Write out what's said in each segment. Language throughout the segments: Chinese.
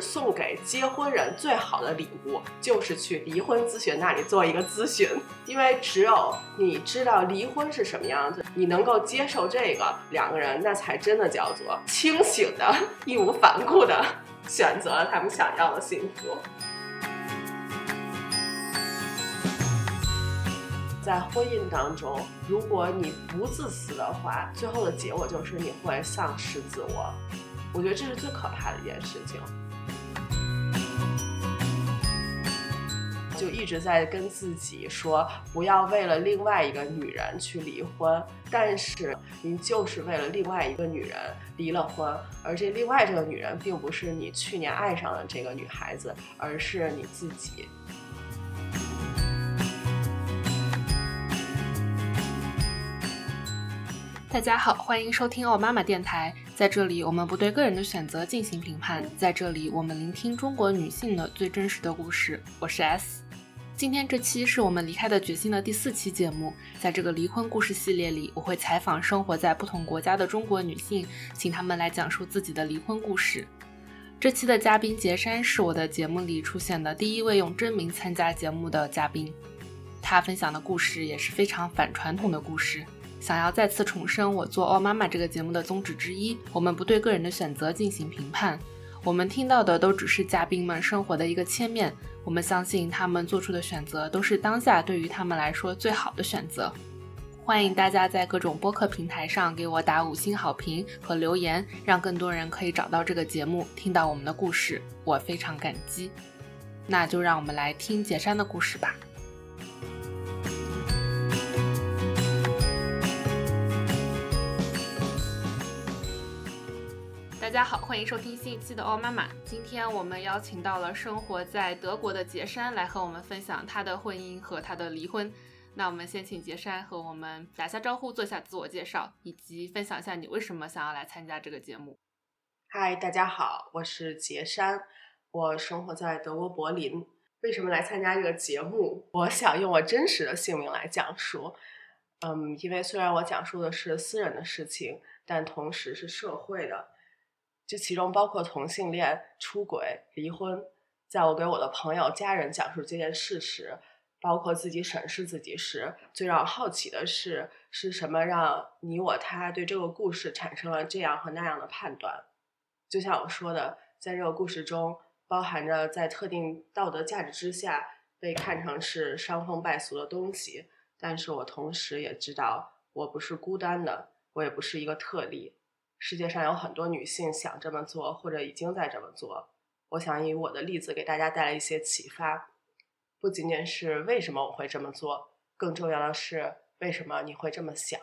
送给结婚人最好的礼物就是去离婚咨询那里做一个咨询，因为只有你知道离婚是什么样子，你能够接受这个，两个人那才真的叫做清醒的、义无反顾的选择了他们想要的幸福。在婚姻当中，如果你不自私的话，最后的结果就是你会丧失自我。我觉得这是最可怕的一件事情。就一直在跟自己说，不要为了另外一个女人去离婚，但是你就是为了另外一个女人离了婚，而这另外这个女人并不是你去年爱上的这个女孩子，而是你自己。大家好，欢迎收听奥妈妈电台。在这里，我们不对个人的选择进行评判。在这里，我们聆听中国女性的最真实的故事。我是 S。今天这期是我们离开的决心的第四期节目。在这个离婚故事系列里，我会采访生活在不同国家的中国女性，请她们来讲述自己的离婚故事。这期的嘉宾杰山是我的节目里出现的第一位用真名参加节目的嘉宾。他分享的故事也是非常反传统的故事。想要再次重申我做《奥妈妈》这个节目的宗旨之一：我们不对个人的选择进行评判，我们听到的都只是嘉宾们生活的一个切面。我们相信他们做出的选择都是当下对于他们来说最好的选择。欢迎大家在各种播客平台上给我打五星好评和留言，让更多人可以找到这个节目，听到我们的故事，我非常感激。那就让我们来听杰山的故事吧。大家好，欢迎收听新一期的《奥妈妈》。今天我们邀请到了生活在德国的杰山来和我们分享他的婚姻和他的离婚。那我们先请杰山和我们打下招呼，做下自我介绍，以及分享一下你为什么想要来参加这个节目。嗨，大家好，我是杰山，我生活在德国柏林。为什么来参加这个节目？我想用我真实的姓名来讲述。嗯，因为虽然我讲述的是私人的事情，但同时是社会的。这其中包括同性恋、出轨、离婚。在我给我的朋友、家人讲述这件事时，包括自己审视自己时，最让我好奇的是，是什么让你我他对这个故事产生了这样和那样的判断？就像我说的，在这个故事中，包含着在特定道德价值之下被看成是伤风败俗的东西。但是我同时也知道，我不是孤单的，我也不是一个特例。世界上有很多女性想这么做，或者已经在这么做。我想以我的例子给大家带来一些启发，不仅仅是为什么我会这么做，更重要的是为什么你会这么想。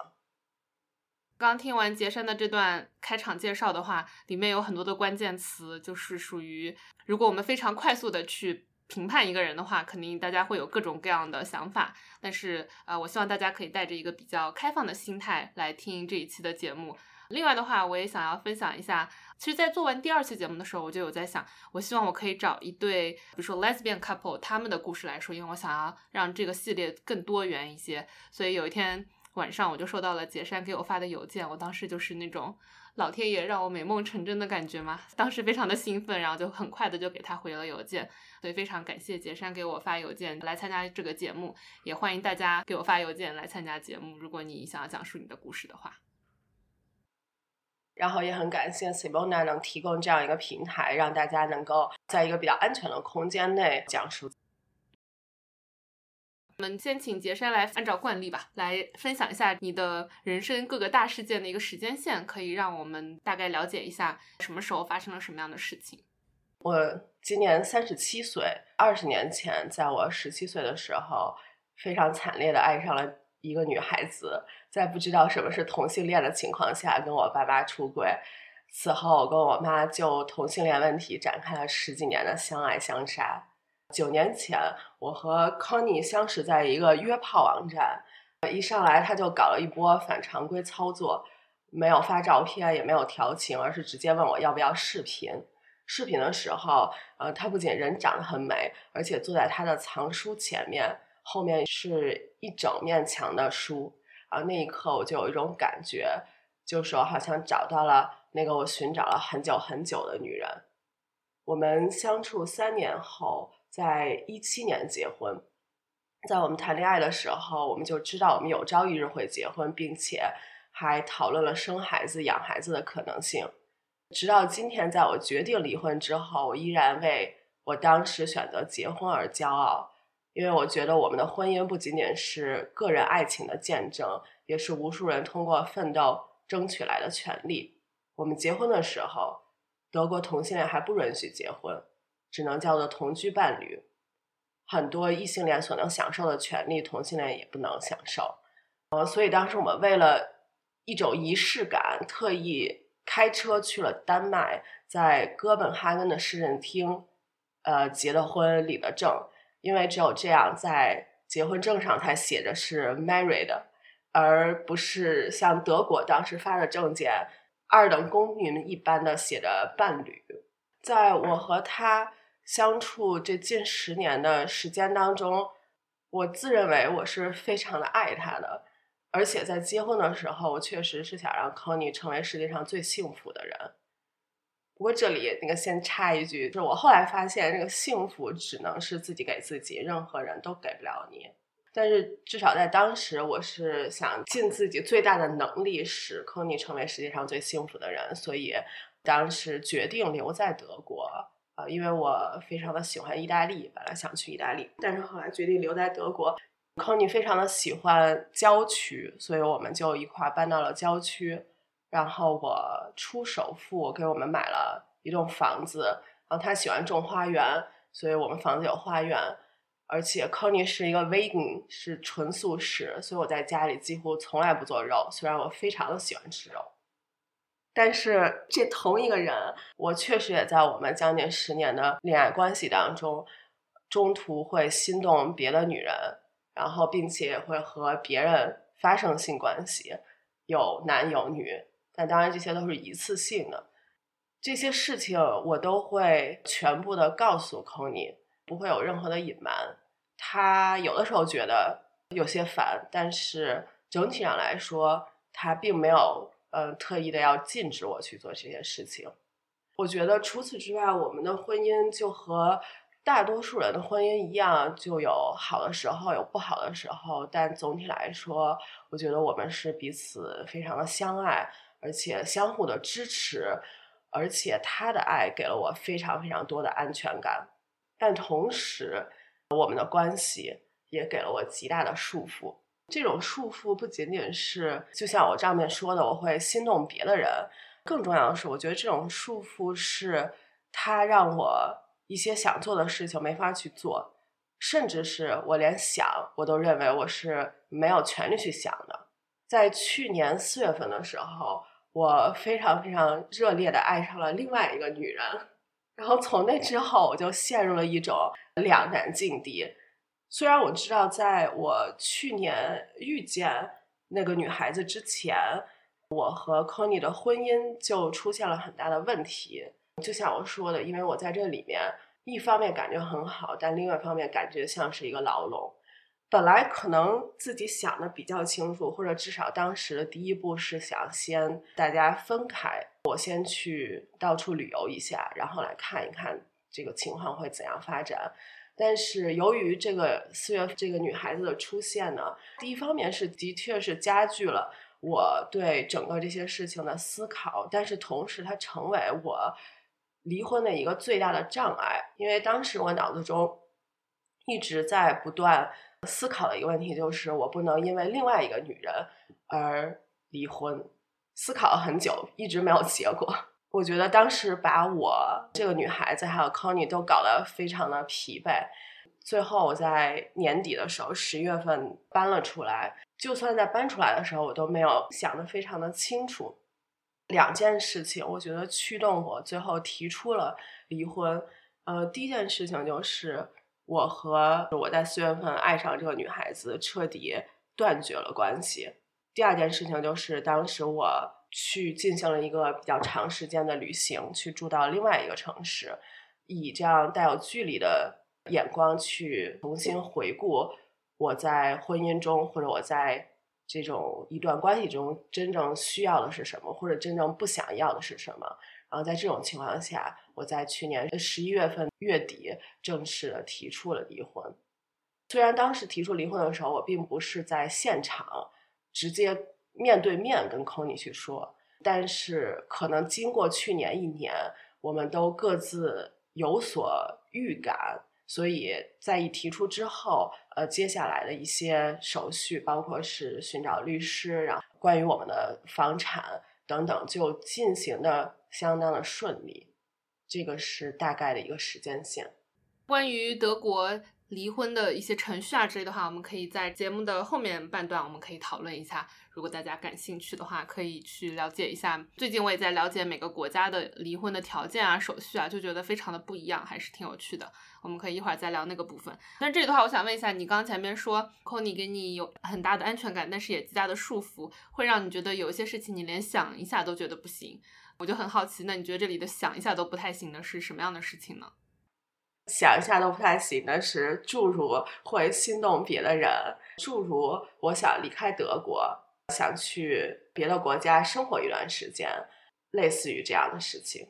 刚听完杰山的这段开场介绍的话，里面有很多的关键词，就是属于如果我们非常快速的去评判一个人的话，肯定大家会有各种各样的想法。但是，呃，我希望大家可以带着一个比较开放的心态来听这一期的节目。另外的话，我也想要分享一下。其实，在做完第二期节目的时候，我就有在想，我希望我可以找一对，比如说 lesbian couple 他们的故事来说，因为我想要让这个系列更多元一些。所以有一天晚上，我就收到了杰山给我发的邮件，我当时就是那种老天爷让我美梦成真的感觉嘛，当时非常的兴奋，然后就很快的就给他回了邮件。所以非常感谢杰山给我发邮件来参加这个节目，也欢迎大家给我发邮件来参加节目，如果你想要讲述你的故事的话。然后也很感谢 Sibona 能提供这样一个平台，让大家能够在一个比较安全的空间内讲述。我们先请杰山来按照惯例吧，来分享一下你的人生各个大事件的一个时间线，可以让我们大概了解一下什么时候发生了什么样的事情。我今年三十七岁，二十年前，在我十七岁的时候，非常惨烈的爱上了。一个女孩子在不知道什么是同性恋的情况下跟我爸妈出轨，此后我跟我妈就同性恋问题展开了十几年的相爱相杀。九年前，我和康妮相识在一个约炮网站，一上来他就搞了一波反常规操作，没有发照片，也没有调情，而是直接问我要不要视频。视频的时候，呃，他不仅人长得很美，而且坐在他的藏书前面。后面是一整面墙的书，啊，那一刻我就有一种感觉，就说好像找到了那个我寻找了很久很久的女人。我们相处三年后，在一七年结婚。在我们谈恋爱的时候，我们就知道我们有朝一日会结婚，并且还讨论了生孩子、养孩子的可能性。直到今天，在我决定离婚之后，我依然为我当时选择结婚而骄傲，因为我觉得我们的婚姻不仅仅是个人爱情的见证，也是无数人通过奋斗争取来的权利。我们结婚的时候，德国同性恋还不允许结婚，只能叫做同居伴侣。很多异性恋所能享受的权利，同性恋也不能享受。呃，所以当时我们为了一种仪式感，特意开车去了丹麦，在哥本哈根的市政厅，呃，结的婚，领的证。因为只有这样，在结婚证上才写着是 married，而不是像德国当时发的证件，二等公民一般的写着伴侣。在我和他。相处这近十年的时间当中，我自认为我是非常的爱他的，而且在结婚的时候，我确实是想让 Conny 成为世界上最幸福的人。不过这里那个先插一句，就是我后来发现，这个幸福只能是自己给自己，任何人都给不了你。但是至少在当时，我是想尽自己最大的能力使 Conny 成为世界上最幸福的人，所以当时决定留在德国。呃，因为我非常的喜欢意大利，本来想去意大利，但是后来决定留在德国。Conny 非常的喜欢郊区，所以我们就一块搬到了郊区。然后我出首付给我们买了一栋房子。然后他喜欢种花园，所以我们房子有花园。而且 Conny 是一个 vegan，是纯素食，所以我在家里几乎从来不做肉，虽然我非常的喜欢吃肉。但是这同一个人，我确实也在我们将近十年的恋爱关系当中，中途会心动别的女人，然后并且也会和别人发生性关系，有男有女，但当然这些都是一次性的。这些事情我都会全部的告诉 c o n y 不会有任何的隐瞒。他有的时候觉得有些烦，但是整体上来说，他并没有。嗯，特意的要禁止我去做这些事情。我觉得除此之外，我们的婚姻就和大多数人的婚姻一样，就有好的时候，有不好的时候。但总体来说，我觉得我们是彼此非常的相爱，而且相互的支持，而且他的爱给了我非常非常多的安全感。但同时，我们的关系也给了我极大的束缚。这种束缚不仅仅是，就像我上面说的，我会心动别的人。更重要的是，我觉得这种束缚是，它让我一些想做的事情没法去做，甚至是我连想，我都认为我是没有权利去想的。在去年四月份的时候，我非常非常热烈的爱上了另外一个女人，然后从那之后，我就陷入了一种两难境地。虽然我知道，在我去年遇见那个女孩子之前，我和 Conny 的婚姻就出现了很大的问题。就像我说的，因为我在这里面，一方面感觉很好，但另外一方面感觉像是一个牢笼。本来可能自己想的比较清楚，或者至少当时的第一步是想先大家分开，我先去到处旅游一下，然后来看一看这个情况会怎样发展。但是由于这个四月这个女孩子的出现呢，第一方面是的确是加剧了我对整个这些事情的思考，但是同时它成为我离婚的一个最大的障碍，因为当时我脑子中一直在不断思考的一个问题就是我不能因为另外一个女人而离婚，思考了很久，一直没有结果。我觉得当时把我这个女孩子还有 Conny 都搞得非常的疲惫，最后我在年底的时候，十月份搬了出来。就算在搬出来的时候，我都没有想得非常的清楚。两件事情，我觉得驱动我最后提出了离婚。呃，第一件事情就是我和我在四月份爱上这个女孩子彻底断绝了关系。第二件事情就是当时我。去进行了一个比较长时间的旅行，去住到另外一个城市，以这样带有距离的眼光去重新回顾我在婚姻中或者我在这种一段关系中真正需要的是什么，或者真正不想要的是什么。然后在这种情况下，我在去年十一月份月底正式的提出了离婚。虽然当时提出离婚的时候，我并不是在现场直接面对面跟 c o n y 去说，但是可能经过去年一年，我们都各自有所预感，所以在一提出之后，呃，接下来的一些手续，包括是寻找律师，然后关于我们的房产等等，就进行的相当的顺利。这个是大概的一个时间线。关于德国。离婚的一些程序啊之类的话，我们可以在节目的后面半段，我们可以讨论一下。如果大家感兴趣的话，可以去了解一下。最近我也在了解每个国家的离婚的条件啊、手续啊，就觉得非常的不一样，还是挺有趣的。我们可以一会儿再聊那个部分。但这里的话，我想问一下，你刚前面说 c o n y 给你有很大的安全感，但是也极大的束缚，会让你觉得有一些事情你连想一下都觉得不行。我就很好奇，那你觉得这里的想一下都不太行的是什么样的事情呢？想一下都不太行的是，诸如会心动别的人，诸如我想离开德国，想去别的国家生活一段时间，类似于这样的事情。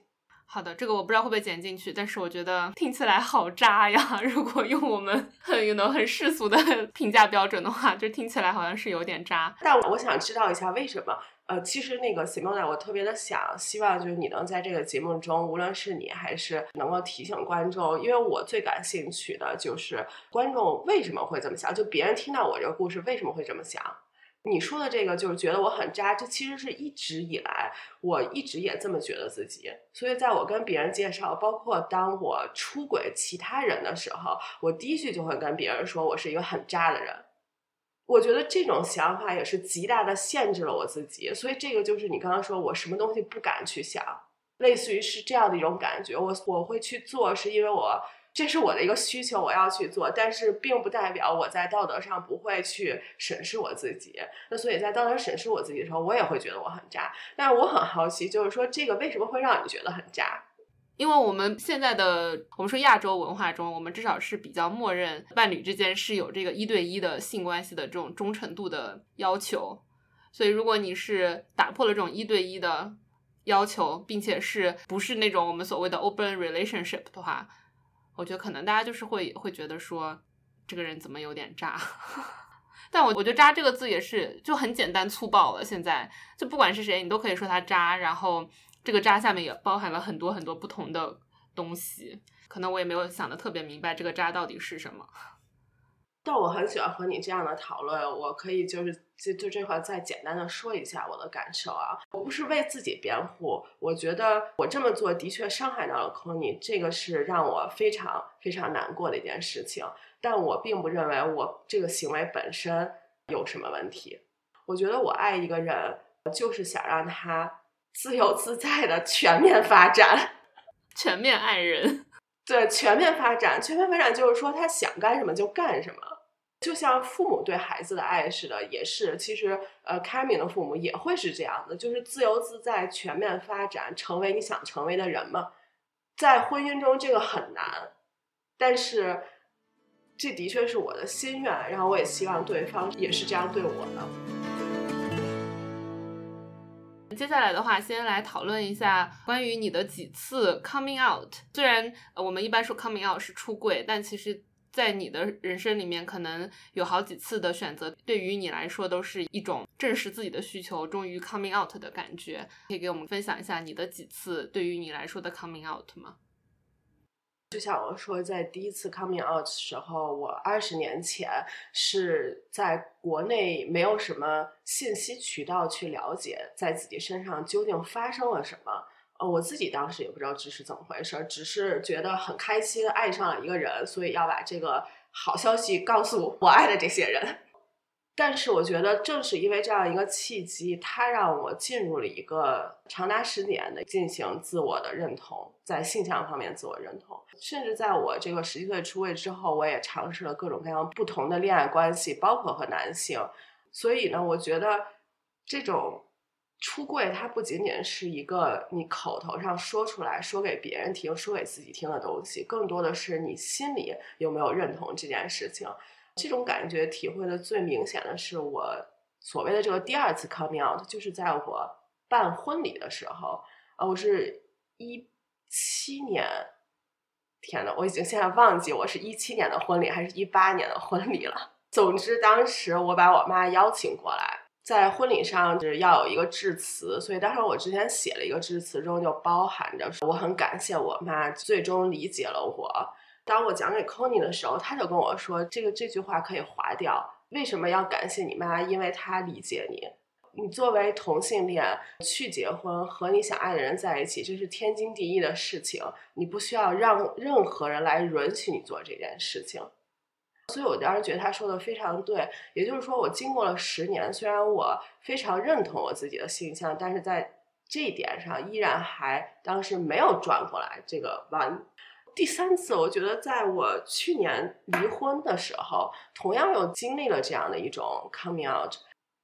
好的，这个我不知道会不会剪进去，但是我觉得听起来好渣呀！如果用我们很 you know 很世俗的 评价标准的话，就听起来好像是有点渣。但我想知道一下为什么。呃，其实那个 Simona，我特别的想，希望就是你能在这个节目中，无论是你还是能够提醒观众，因为我最感兴趣的就是观众为什么会这么想，就别人听到我这个故事为什么会这么想。你说的这个就是觉得我很渣，这其实是一直以来我一直也这么觉得自己。所以在我跟别人介绍，包括当我出轨其他人的时候，我第一句就会跟别人说我是一个很渣的人。我觉得这种想法也是极大的限制了我自己，所以这个就是你刚刚说我什么东西不敢去想，类似于是这样的一种感觉。我我会去做，是因为我这是我的一个需求，我要去做，但是并不代表我在道德上不会去审视我自己。那所以在道德审视我自己的时候，我也会觉得我很渣。但是我很好奇，就是说这个为什么会让你觉得很渣？因为我们现在的我们说亚洲文化中，我们至少是比较默认伴侣之间是有这个一对一的性关系的这种忠诚度的要求，所以如果你是打破了这种一对一的要求，并且是不是那种我们所谓的 open relationship 的话，我觉得可能大家就是会会觉得说这个人怎么有点渣。但我我觉得渣这个字也是就很简单粗暴了，现在就不管是谁，你都可以说他渣，然后。这个渣下面也包含了很多很多不同的东西，可能我也没有想的特别明白这个渣到底是什么。但我很喜欢和你这样的讨论，我可以就是就就这块再简单的说一下我的感受啊。我不是为自己辩护，我觉得我这么做的确伤害到了 Kony，这个是让我非常非常难过的一件事情。但我并不认为我这个行为本身有什么问题。我觉得我爱一个人，就是想让他。自由自在的全面发展，全面爱人，对，全面发展，全面发展就是说他想干什么就干什么，就像父母对孩子的爱似的，也是，其实呃，开明的父母也会是这样的，就是自由自在，全面发展，成为你想成为的人嘛。在婚姻中这个很难，但是这的确是我的心愿，然后我也希望对方也是这样对我的。接下来的话，先来讨论一下关于你的几次 coming out。虽然我们一般说 coming out 是出柜，但其实，在你的人生里面，可能有好几次的选择，对于你来说都是一种证实自己的需求，终于 coming out 的感觉。可以给我们分享一下你的几次对于你来说的 coming out 吗？就像我说，在第一次 coming out 的时候，我二十年前是在国内没有什么信息渠道去了解在自己身上究竟发生了什么。我自己当时也不知道这是怎么回事，只是觉得很开心，爱上了一个人，所以要把这个好消息告诉我爱的这些人。但是我觉得，正是因为这样一个契机，它让我进入了一个长达十年的进行自我的认同，在性向方面自我认同。甚至在我这个十七岁出柜之后，我也尝试了各种各样不同的恋爱关系，包括和男性。所以呢，我觉得这种出柜，它不仅仅是一个你口头上说出来说给别人听、说给自己听的东西，更多的是你心里有没有认同这件事情。这种感觉体会的最明显的是我所谓的这个第二次 coming out，就是在我办婚礼的时候，啊，我是一七年，天呐，我已经现在忘记我是一七年的婚礼还是一八年的婚礼了。总之，当时我把我妈邀请过来，在婚礼上是要有一个致辞，所以当时我之前写了一个致辞中就包含着我很感谢我妈最终理解了我。当我讲给 c o n y 的时候，他就跟我说：“这个这句话可以划掉。为什么要感谢你妈？因为她理解你。你作为同性恋去结婚，和你想爱的人在一起，这是天经地义的事情。你不需要让任何人来允许你做这件事情。所以我当时觉得他说的非常对。也就是说，我经过了十年，虽然我非常认同我自己的性向，但是在这一点上，依然还当时没有转过来这个弯。”第三次，我觉得在我去年离婚的时候，同样又经历了这样的一种 coming out。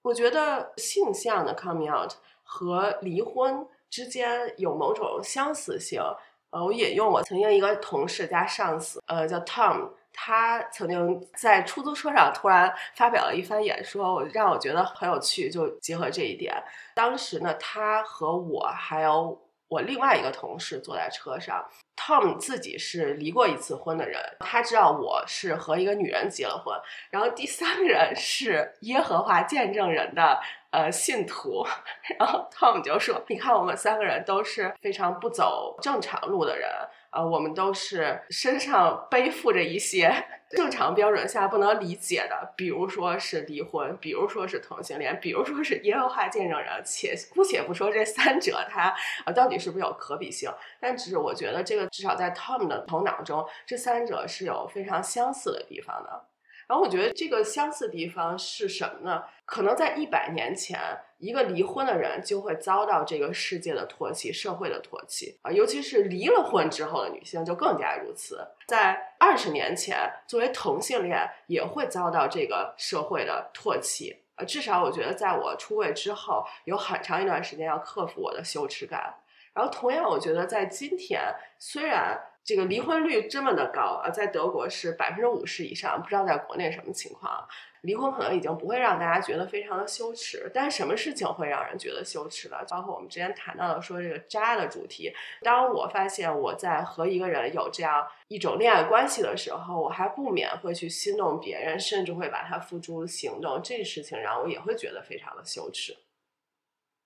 我觉得性向的 coming out 和离婚之间有某种相似性。呃，我引用我曾经一个同事加上司，呃，叫 Tom，他曾经在出租车上突然发表了一番演说，我让我觉得很有趣，就结合这一点。当时呢，他和我还有我另外一个同事坐在车上。Tom 自己是离过一次婚的人，他知道我是和一个女人结了婚。然后第三个人是耶和华见证人的呃信徒，然后 Tom 就说：“你看，我们三个人都是非常不走正常路的人。”呃，我们都是身上背负着一些 正常标准下不能理解的，比如说是离婚，比如说是同性恋，比如说是耶和华见证人。且姑且不说这三者它呃到底是不是有可比性，但只是我觉得这个至少在 Tom 的头脑中，这三者是有非常相似的地方的。然后我觉得这个相似地方是什么呢？可能在一百年前，一个离婚的人就会遭到这个世界的唾弃、社会的唾弃啊，尤其是离了婚之后的女性就更加如此。在二十年前，作为同性恋也会遭到这个社会的唾弃啊，至少我觉得，在我出柜之后，有很长一段时间要克服我的羞耻感。然后，同样，我觉得在今天，虽然这个离婚率这么的高啊，在德国是百分之五十以上，不知道在国内什么情况。离婚可能已经不会让大家觉得非常的羞耻，但什么事情会让人觉得羞耻呢？包括我们之前谈到的说这个渣的主题。当我发现我在和一个人有这样一种恋爱关系的时候，我还不免会去心动别人，甚至会把它付诸行动。这事情让我也会觉得非常的羞耻。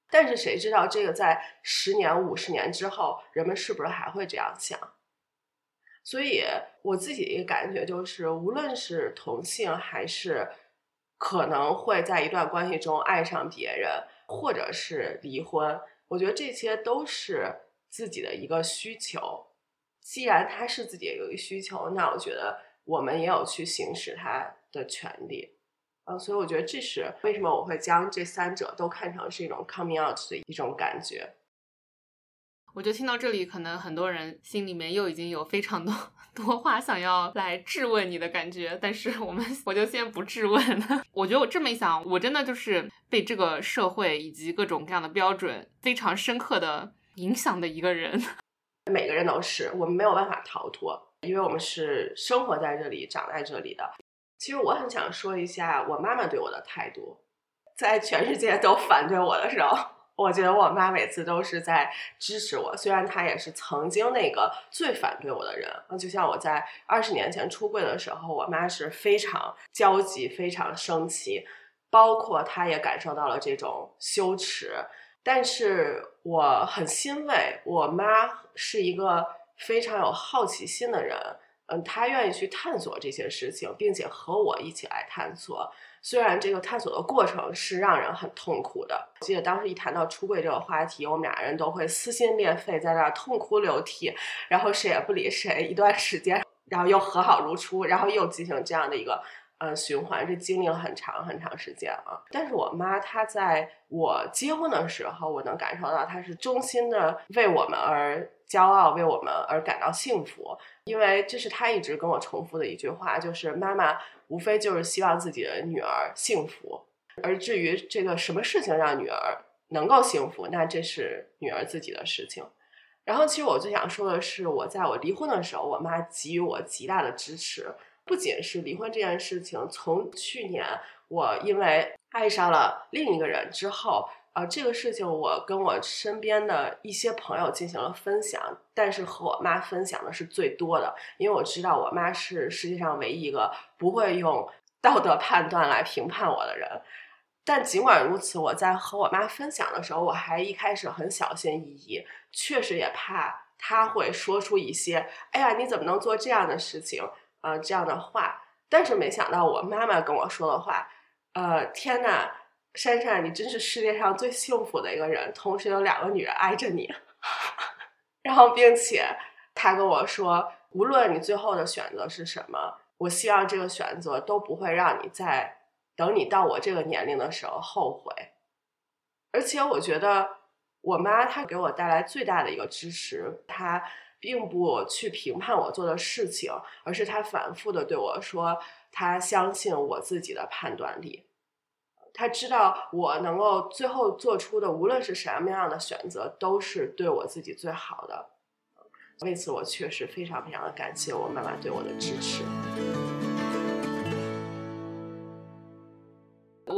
但是谁知道这个在十年、五十年之后，人们是不是还会这样想？所以我自己的一个感觉就是，无论是同性还是可能会在一段关系中爱上别人，或者是离婚，我觉得这些都是自己的一个需求。既然他是自己的一个需求，那我觉得我们也有去行使他的权利。呃，所以我觉得这是为什么我会将这三者都看成是一种 coming out 的一种感觉。我觉得听到这里，可能很多人心里面又已经有非常多 多话想要来质问你的感觉，但是我们我就先不质问了。我觉得我这么一想，我真的就是被这个社会以及各种各样的标准非常深刻的影响的一个人。每个人都是，我们没有办法逃脱，因为我们是生活在这里、长在这里的。其实我很想说一下我妈妈对我的态度，在全世界都反对我的时候，我觉得我妈每次都是在支持我。虽然她也是曾经那个最反对我的人，就像我在二十年前出柜的时候，我妈是非常焦急、非常生气，包括她也感受到了这种羞耻。但是我很欣慰，我妈是一个非常有好奇心的人。嗯，她愿意去探索这些事情，并且和我一起来探索。虽然这个探索的过程是让人很痛苦的。记得当时一谈到出柜这个话题，我们俩人都会撕心裂肺，在那儿痛哭流涕，然后谁也不理谁一段时间，然后又和好如初，然后又进行这样的一个呃循环。这经历了很长很长时间啊。但是我妈她在我结婚的时候，我能感受到她是衷心的为我们而骄傲，为我们而感到幸福。因为这是她一直跟我重复的一句话，就是妈妈无非就是希望自己的女儿幸福，而至于这个什么事情让女儿能够幸福，那这是女儿自己的事情。然后，其实我最想说的是，我在我离婚的时候，我妈给予我极大的支持，不仅是离婚这件事情，从去年我因为爱上了另一个人之后。呃，这个事情我跟我身边的一些朋友进行了分享，但是和我妈分享的是最多的，因为我知道我妈是世界上唯一一个不会用 道德判断来评判我的人。但尽管如此，我在和我妈分享的时候，我还一开始很小心翼翼，确实也怕她会说出一些“哎呀，你怎么能做这样的事情”呃这样的话。但是没想到我妈妈跟我说的话，呃，天呐！珊珊，你真是世界上最幸福的一个人，同时有两个女人爱着你。然后，并且他跟我说，无论你最后的选择是什么，我希望这个选择都不会让你在等你到我这个年龄的时候后悔。而且，我觉得我妈她给我带来最大的一个支持，她并不去评判我做的事情，而是她反复的对我说，她相信我自己的判断力。他知道我能够最后做出的，无论是什么样的选择，都是对我自己最好的。为此，我确实非常非常的感谢我妈妈对我的支持。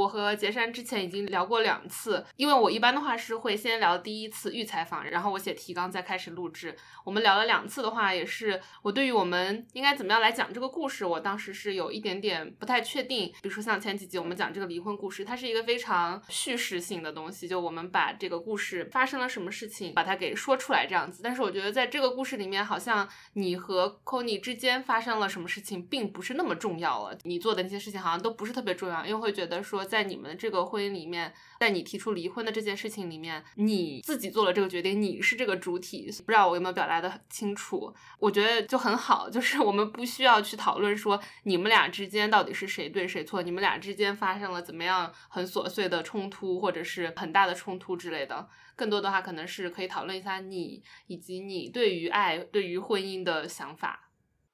我和杰山之前已经聊过两次，因为我一般的话是会先聊第一次预采访，然后我写提纲再开始录制。我们聊了两次的话，也是我对于我们应该怎么样来讲这个故事，我当时是有一点点不太确定。比如说像前几集我们讲这个离婚故事，它是一个非常叙事性的东西，就我们把这个故事发生了什么事情，把它给说出来这样子。但是我觉得在这个故事里面，好像你和 c o n y 之间发生了什么事情，并不是那么重要了。你做的那些事情好像都不是特别重要，因为会觉得说。在在你们这个婚姻里面，在你提出离婚的这件事情里面，你自己做了这个决定，你是这个主体。不知道我有没有表达的很清楚？我觉得就很好，就是我们不需要去讨论说你们俩之间到底是谁对谁错，你们俩之间发生了怎么样很琐碎的冲突，或者是很大的冲突之类的。更多的话，可能是可以讨论一下你以及你对于爱、对于婚姻的想法。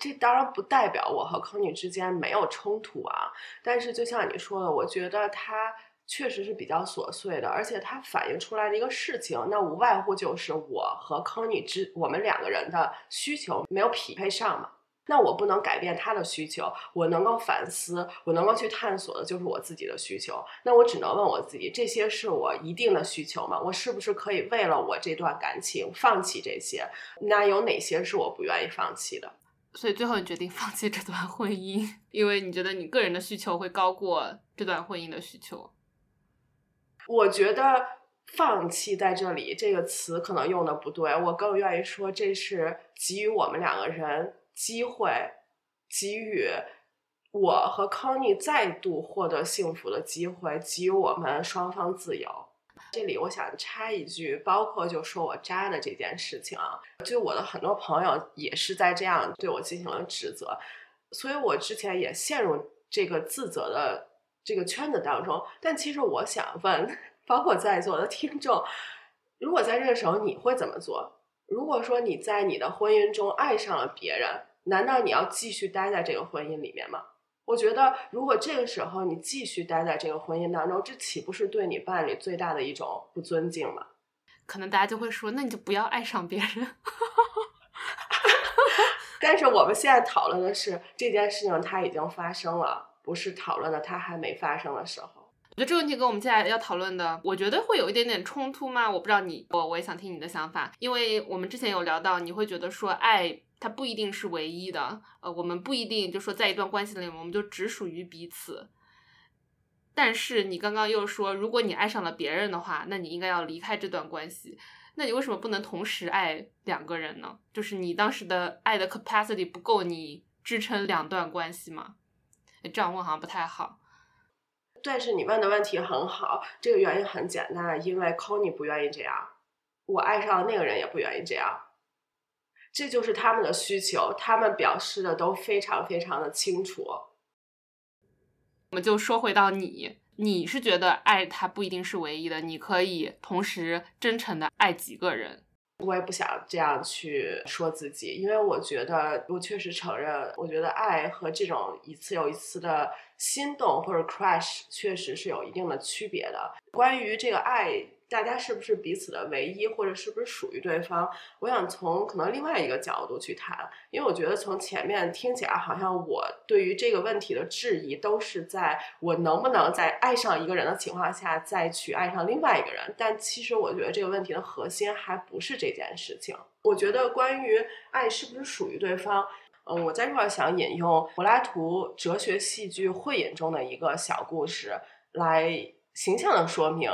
这当然不代表我和康妮之间没有冲突啊，但是就像你说的，我觉得它确实是比较琐碎的，而且它反映出来的一个事情，那无外乎就是我和康妮之我们两个人的需求没有匹配上嘛。那我不能改变他的需求，我能够反思，我能够去探索的就是我自己的需求。那我只能问我自己，这些是我一定的需求吗？我是不是可以为了我这段感情放弃这些？那有哪些是我不愿意放弃的？所以最后你决定放弃这段婚姻，因为你觉得你个人的需求会高过这段婚姻的需求。我觉得“放弃”在这里这个词可能用的不对，我更愿意说这是给予我们两个人机会，给予我和康妮再度获得幸福的机会，给予我们双方自由。这里我想插一句，包括就说我渣的这件事情啊，就我的很多朋友也是在这样对我进行了指责，所以我之前也陷入这个自责的这个圈子当中。但其实我想问，包括在座的听众，如果在这个时候你会怎么做？如果说你在你的婚姻中爱上了别人，难道你要继续待在这个婚姻里面吗？我觉得，如果这个时候你继续待在这个婚姻当中，这岂不是对你伴侣最大的一种不尊敬吗？可能大家就会说，那你就不要爱上别人。但是我们现在讨论的是这件事情，它已经发生了，不是讨论的它还没发生的时候。我觉得这个问题跟我们接下来要讨论的，我觉得会有一点点冲突吗？我不知道你，我我也想听你的想法，因为我们之前有聊到，你会觉得说爱。它不一定是唯一的，呃，我们不一定就说在一段关系里，我们就只属于彼此。但是你刚刚又说，如果你爱上了别人的话，那你应该要离开这段关系。那你为什么不能同时爱两个人呢？就是你当时的爱的 capacity 不够你支撑两段关系吗？这样问好像不太好。但是你问的问题很好，这个原因很简单，因为 Conny 不愿意这样，我爱上的那个人也不愿意这样。这就是他们的需求，他们表示的都非常非常的清楚。我们就说回到你，你是觉得爱他不一定是唯一的，你可以同时真诚的爱几个人。我也不想这样去说自己，因为我觉得我确实承认，我觉得爱和这种一次又一次的心动或者 crush 确实是有一定的区别的。关于这个爱大家是不是彼此的唯一，或者是不是属于对方？我想从可能另外一个角度去谈，因为我觉得从前面听起来，好像我对于这个问题的质疑都是在我能不能在爱上一个人的情况下再去爱上另外一个人。但其实我觉得这个问题的核心还不是这件事情。我觉得关于爱是不是属于对方，嗯，我在这块想引用柏拉图哲学戏剧《会饮》中的一个小故事，来形象的说明。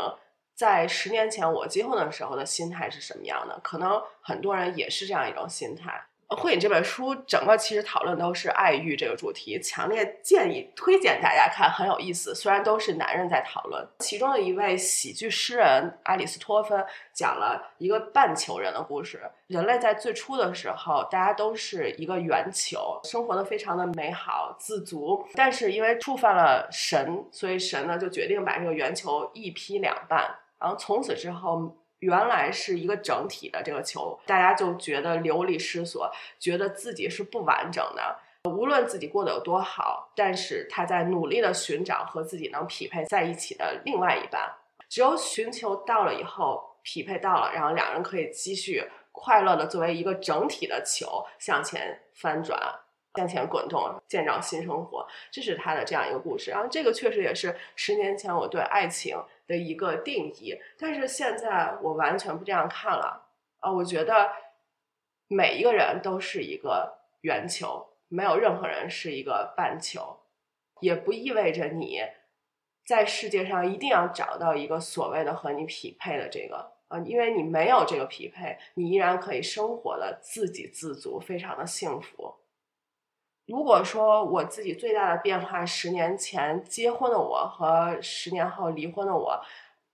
在十年前我结婚的时候的心态是什么样的？可能很多人也是这样一种心态。《会影》这本书整个其实讨论都是爱欲这个主题，强烈建议推荐大家看，很有意思。虽然都是男人在讨论，其中的一位喜剧诗人阿里斯托芬讲了一个半球人的故事。人类在最初的时候，大家都是一个圆球，生活的非常的美好自足。但是因为触犯了神，所以神呢就决定把这个圆球一劈两半。然后从此之后。原来是一个整体的这个球，大家就觉得流离失所，觉得自己是不完整的。无论自己过得有多好，但是他在努力的寻找和自己能匹配在一起的另外一半。只有寻求到了以后，匹配到了，然后两人可以继续快乐的作为一个整体的球向前翻转。向前滚动，建造新生活，这是他的这样一个故事。然后这个确实也是十年前我对爱情的一个定义，但是现在我完全不这样看了。啊，我觉得每一个人都是一个圆球，没有任何人是一个半球，也不意味着你在世界上一定要找到一个所谓的和你匹配的这个啊，因为你没有这个匹配，你依然可以生活的自给自足，非常的幸福。如果说我自己最大的变化，十年前结婚的我和十年后离婚的我，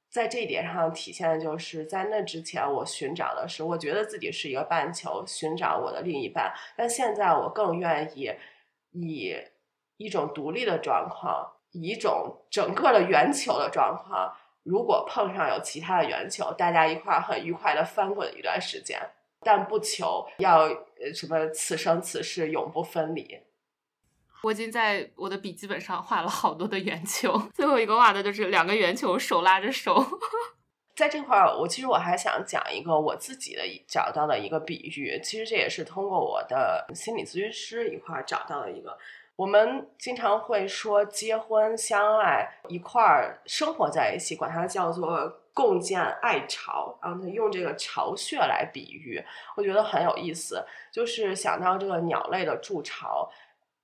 在这一点上体现的就是在那之前，我寻找的是，我觉得自己是一个半球，寻找我的另一半。但现在我更愿意以一种独立的状况，以一种整个的圆球的状况，如果碰上有其他的圆球，大家一块儿很愉快的翻滚一段时间。但不求要呃什么此生此世永不分离。我已经在我的笔记本上画了好多的圆球，最后一个画的就是两个圆球手拉着手。在这块儿，我其实我还想讲一个我自己的找到的一个比喻，其实这也是通过我的心理咨询师一块儿找到的一个。我们经常会说结婚相爱一块儿生活在一起，管它叫做。共建爱巢，然后他用这个巢穴来比喻，我觉得很有意思。就是想到这个鸟类的筑巢，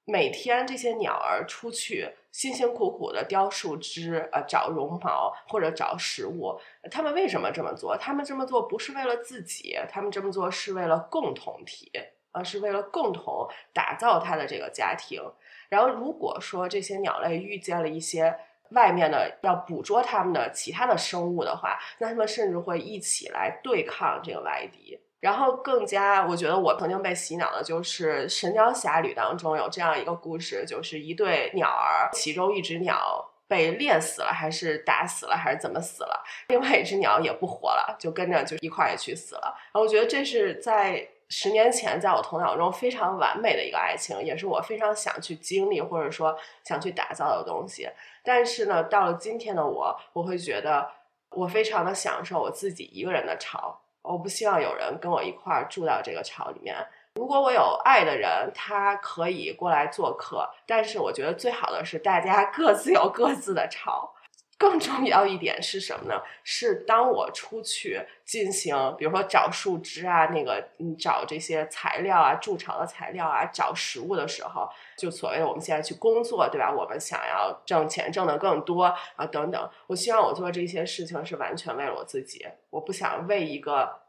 每天这些鸟儿出去辛辛苦苦的叼树枝，呃，找绒毛或者找食物。他们为什么这么做？他们这么做不是为了自己，他们这么做是为了共同体，啊，是为了共同打造他的这个家庭。然后，如果说这些鸟类遇见了一些。外面的要捕捉他们的其他的生物的话，那他们甚至会一起来对抗这个外敌。然后更加，我觉得我曾经被洗脑的就是《神雕侠侣》当中有这样一个故事，就是一对鸟儿，其中一只鸟被猎死了，还是打死了，还是怎么死了？另外一只鸟也不活了，就跟着就一块儿也去死了。然后我觉得这是在。十年前，在我头脑中非常完美的一个爱情，也是我非常想去经历或者说想去打造的东西。但是呢，到了今天的我，我会觉得我非常的享受我自己一个人的巢，我不希望有人跟我一块儿住到这个巢里面。如果我有爱的人，他可以过来做客，但是我觉得最好的是大家 各自有各自的巢。更重要一点是什么呢？是当我出去进行，比如说找树枝啊，那个嗯，找这些材料啊，筑巢的材料啊，找食物的时候，就所谓我们现在去工作，对吧？我们想要挣钱挣得更多啊，等等。我希望我做这些事情是完全为了我自己，我不想为一个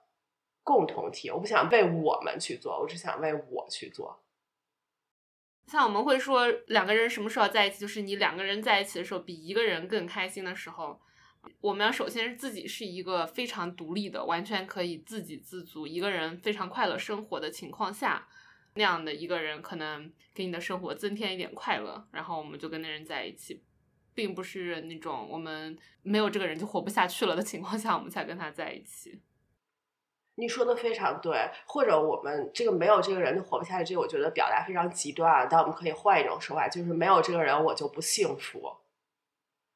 共同体，我不想为我们去做，我只想为我去做。像我们会说两个人什么时候在一起，就是你两个人在一起的时候比一个人更开心的时候。我们要首先自己是一个非常独立的，完全可以自给自足，一个人非常快乐生活的情况下，那样的一个人可能给你的生活增添一点快乐，然后我们就跟那人在一起，并不是那种我们没有这个人就活不下去了的情况下，我们才跟他在一起。你说的非常对，或者我们这个没有这个人就活不下去，这个我觉得表达非常极端啊。但我们可以换一种说法，就是没有这个人我就不幸福。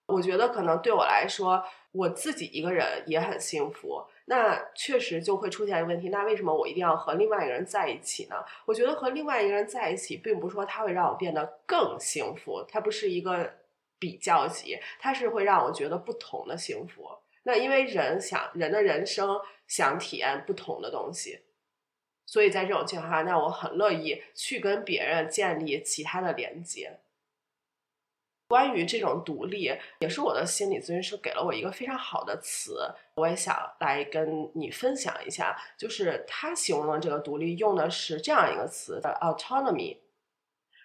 我觉得可能对我来说，我自己一个人也很幸福。那确实就会出现一个问题，那为什么我一定要和另外一个人在一起呢？我觉得和另外一个人在一起，并不是说他会让我变得更幸福，它不是一个比较级，它是会让我觉得不同的幸福。那因为人想人的人生想体验不同的东西，所以在这种情况下，那我很乐意去跟别人建立其他的连接。关于这种独立，也是我的心理咨询师给了我一个非常好的词，我也想来跟你分享一下。就是他形容的这个独立用的是这样一个词的 autonomy，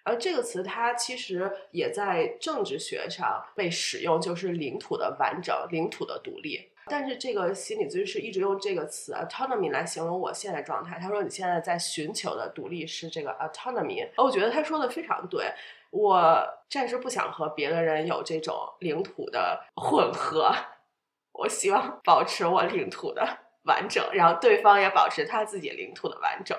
而这个词它其实也在政治学上被使用，就是领土的完整、领土的独立。但是这个心理咨询师一直用这个词 autonomy 来形容我现在状态。他说你现在在寻求的独立是这个 autonomy，而我觉得他说的非常对。我暂时不想和别的人有这种领土的混合，我希望保持我领土的完整，然后对方也保持他自己领土的完整。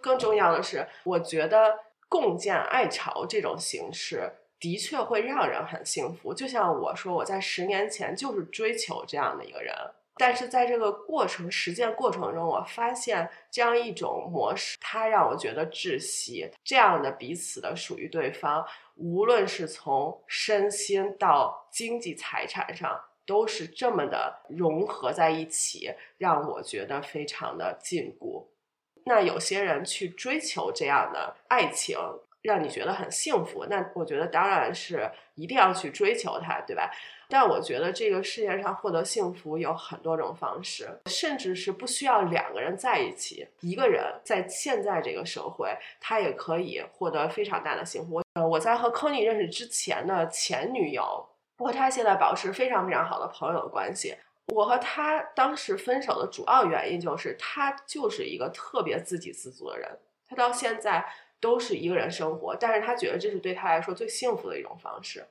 更重要的是，我觉得共建爱巢这种形式的确会让人很幸福。就像我说，我在十年前就是追求这样的一个人。但是在这个过程实践过程中，我发现这样一种模式，它让我觉得窒息。这样的彼此的属于对方，无论是从身心到经济财产上，都是这么的融合在一起，让我觉得非常的禁锢。那有些人去追求这样的爱情。让你觉得很幸福，那我觉得当然是一定要去追求它，对吧？但我觉得这个世界上获得幸福有很多种方式，甚至是不需要两个人在一起，一个人在现在这个社会，他也可以获得非常大的幸福。呃，我在和科尼认识之前的前女友，我和他现在保持非常非常好的朋友关系。我和他当时分手的主要原因就是，他就是一个特别自给自足的人，他到现在。都是一个人生活，但是他觉得这是对他来说最幸福的一种方式。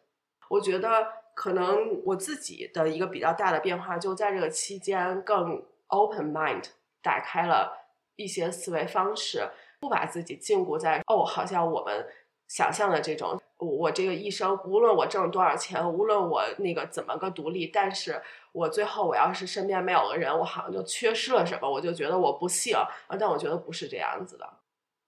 我觉得可能我自己的一个比较大的变化，就在这个期间更 open mind，打开了一些思维方式，不把自己禁锢在哦，好像我们想象的这种，我这个一生无论我挣多少钱，无论我那个怎么个独立，但是我最后我要是身边没有个人，我好像就缺失了什么，我就觉得我不幸啊。但我觉得不是这样子的。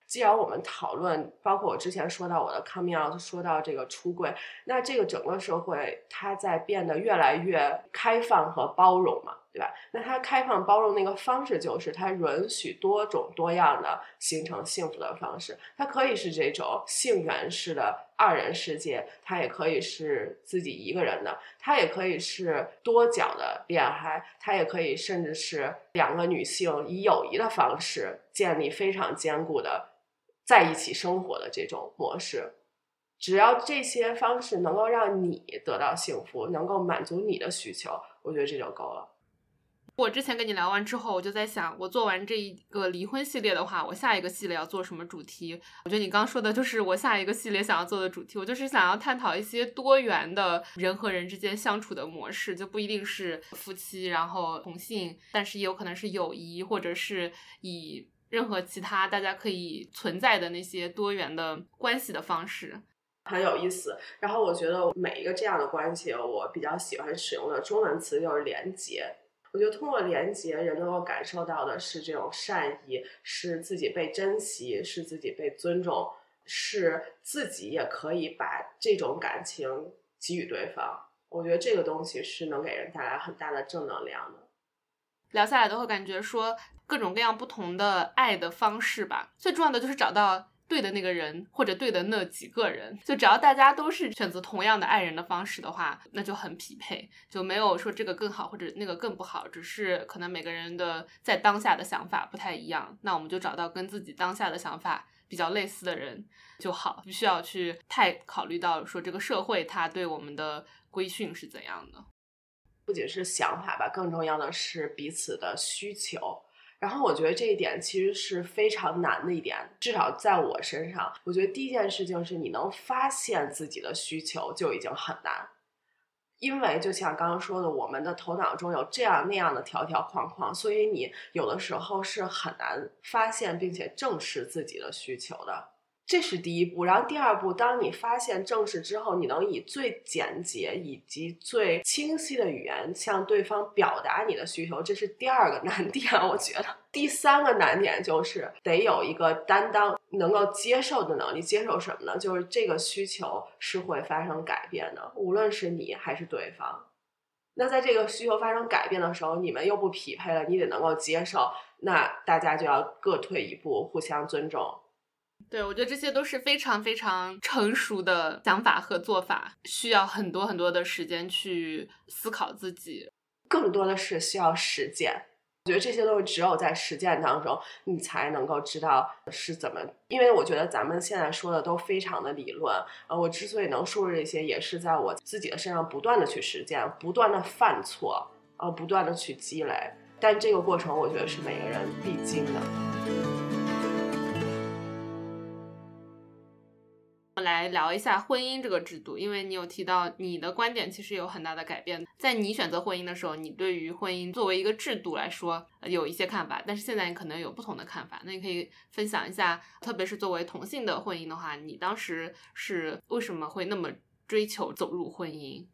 既然我们讨论，包括我之前说到我的 coming out，说到这个出柜，那这个整个社会它在变得越来越开放和包容嘛，对吧？那它开放包容那个方式就是它允许多种多样的形成幸福的方式，它可以是这种性缘式的二人世界，它也可以是自己一个人的，它也可以是多角的恋爱，它也可以甚至是两个女性以友谊的方式建立非常坚固的。在一起生活的这种模式，只要这些方式能够让你得到幸福，能够满足你的需求，我觉得这就够了。我之前跟你聊完之后，我就在想，我做完这一个离婚系列的话，我下一个系列要做什么主题？我觉得你刚说的就是我下一个系列想要做的主题。我就是想要探讨一些多元的人和人之间相处的模式，就不一定是夫妻，然后同性，但是也有可能是友谊，或者是以。任何其他大家可以存在的那些多元的关系的方式，很有意思。然后我觉得每一个这样的关系，我比较喜欢使用的中文词就是连接。我觉得通过连接，人能够感受到的是这种善意，是自己被珍惜，是自己被尊重，是自己也可以把这种感情给予对方。我觉得这个东西是能给人带来很大的正能量的。聊下来都会感觉说。各种各样不同的爱的方式吧，最重要的就是找到对的那个人或者对的那几个人。就只要大家都是选择同样的爱人的方式的话，那就很匹配，就没有说这个更好或者那个更不好，只是可能每个人的在当下的想法不太一样。那我们就找到跟自己当下的想法比较类似的人就好，不需要去太考虑到说这个社会它对我们的规训是怎样的。不仅是想法吧，更重要的是彼此的需求。然后我觉得这一点其实是非常难的一点，至少在我身上，我觉得第一件事情是你能发现自己的需求就已经很难，因为就像刚刚说的，我们的头脑中有这样那样的条条框框，所以你有的时候是很难发现并且正视自己的需求的。这是第一步，然后第二步，当你发现正事之后，你能以最简洁以及最清晰的语言向对方表达你的需求，这是第二个难点。我觉得第三个难点就是得有一个担当，能够接受的能力。接受什么呢？就是这个需求是会发生改变的，无论是你还是对方。那在这个需求发生改变的时候，你们又不匹配了，你得能够接受。那大家就要各退一步，互相尊重。对，我觉得这些都是非常非常成熟的想法和做法，需要很多很多的时间去思考自己，更多的是需要实践。我觉得这些东西只有在实践当中，你才能够知道是怎么。因为我觉得咱们现在说的都非常的理论，呃，我之所以能说这些，也是在我自己的身上不断的去实践，不断的犯错，呃，不断的去积累。但这个过程，我觉得是每个人必经的。来聊一下婚姻这个制度，因为你有提到你的观点其实有很大的改变。在你选择婚姻的时候，你对于婚姻作为一个制度来说有一些看法，但是现在你可能有不同的看法。那你可以分享一下，特别是作为同性的婚姻的话，你当时是为什么会那么追求走入婚姻？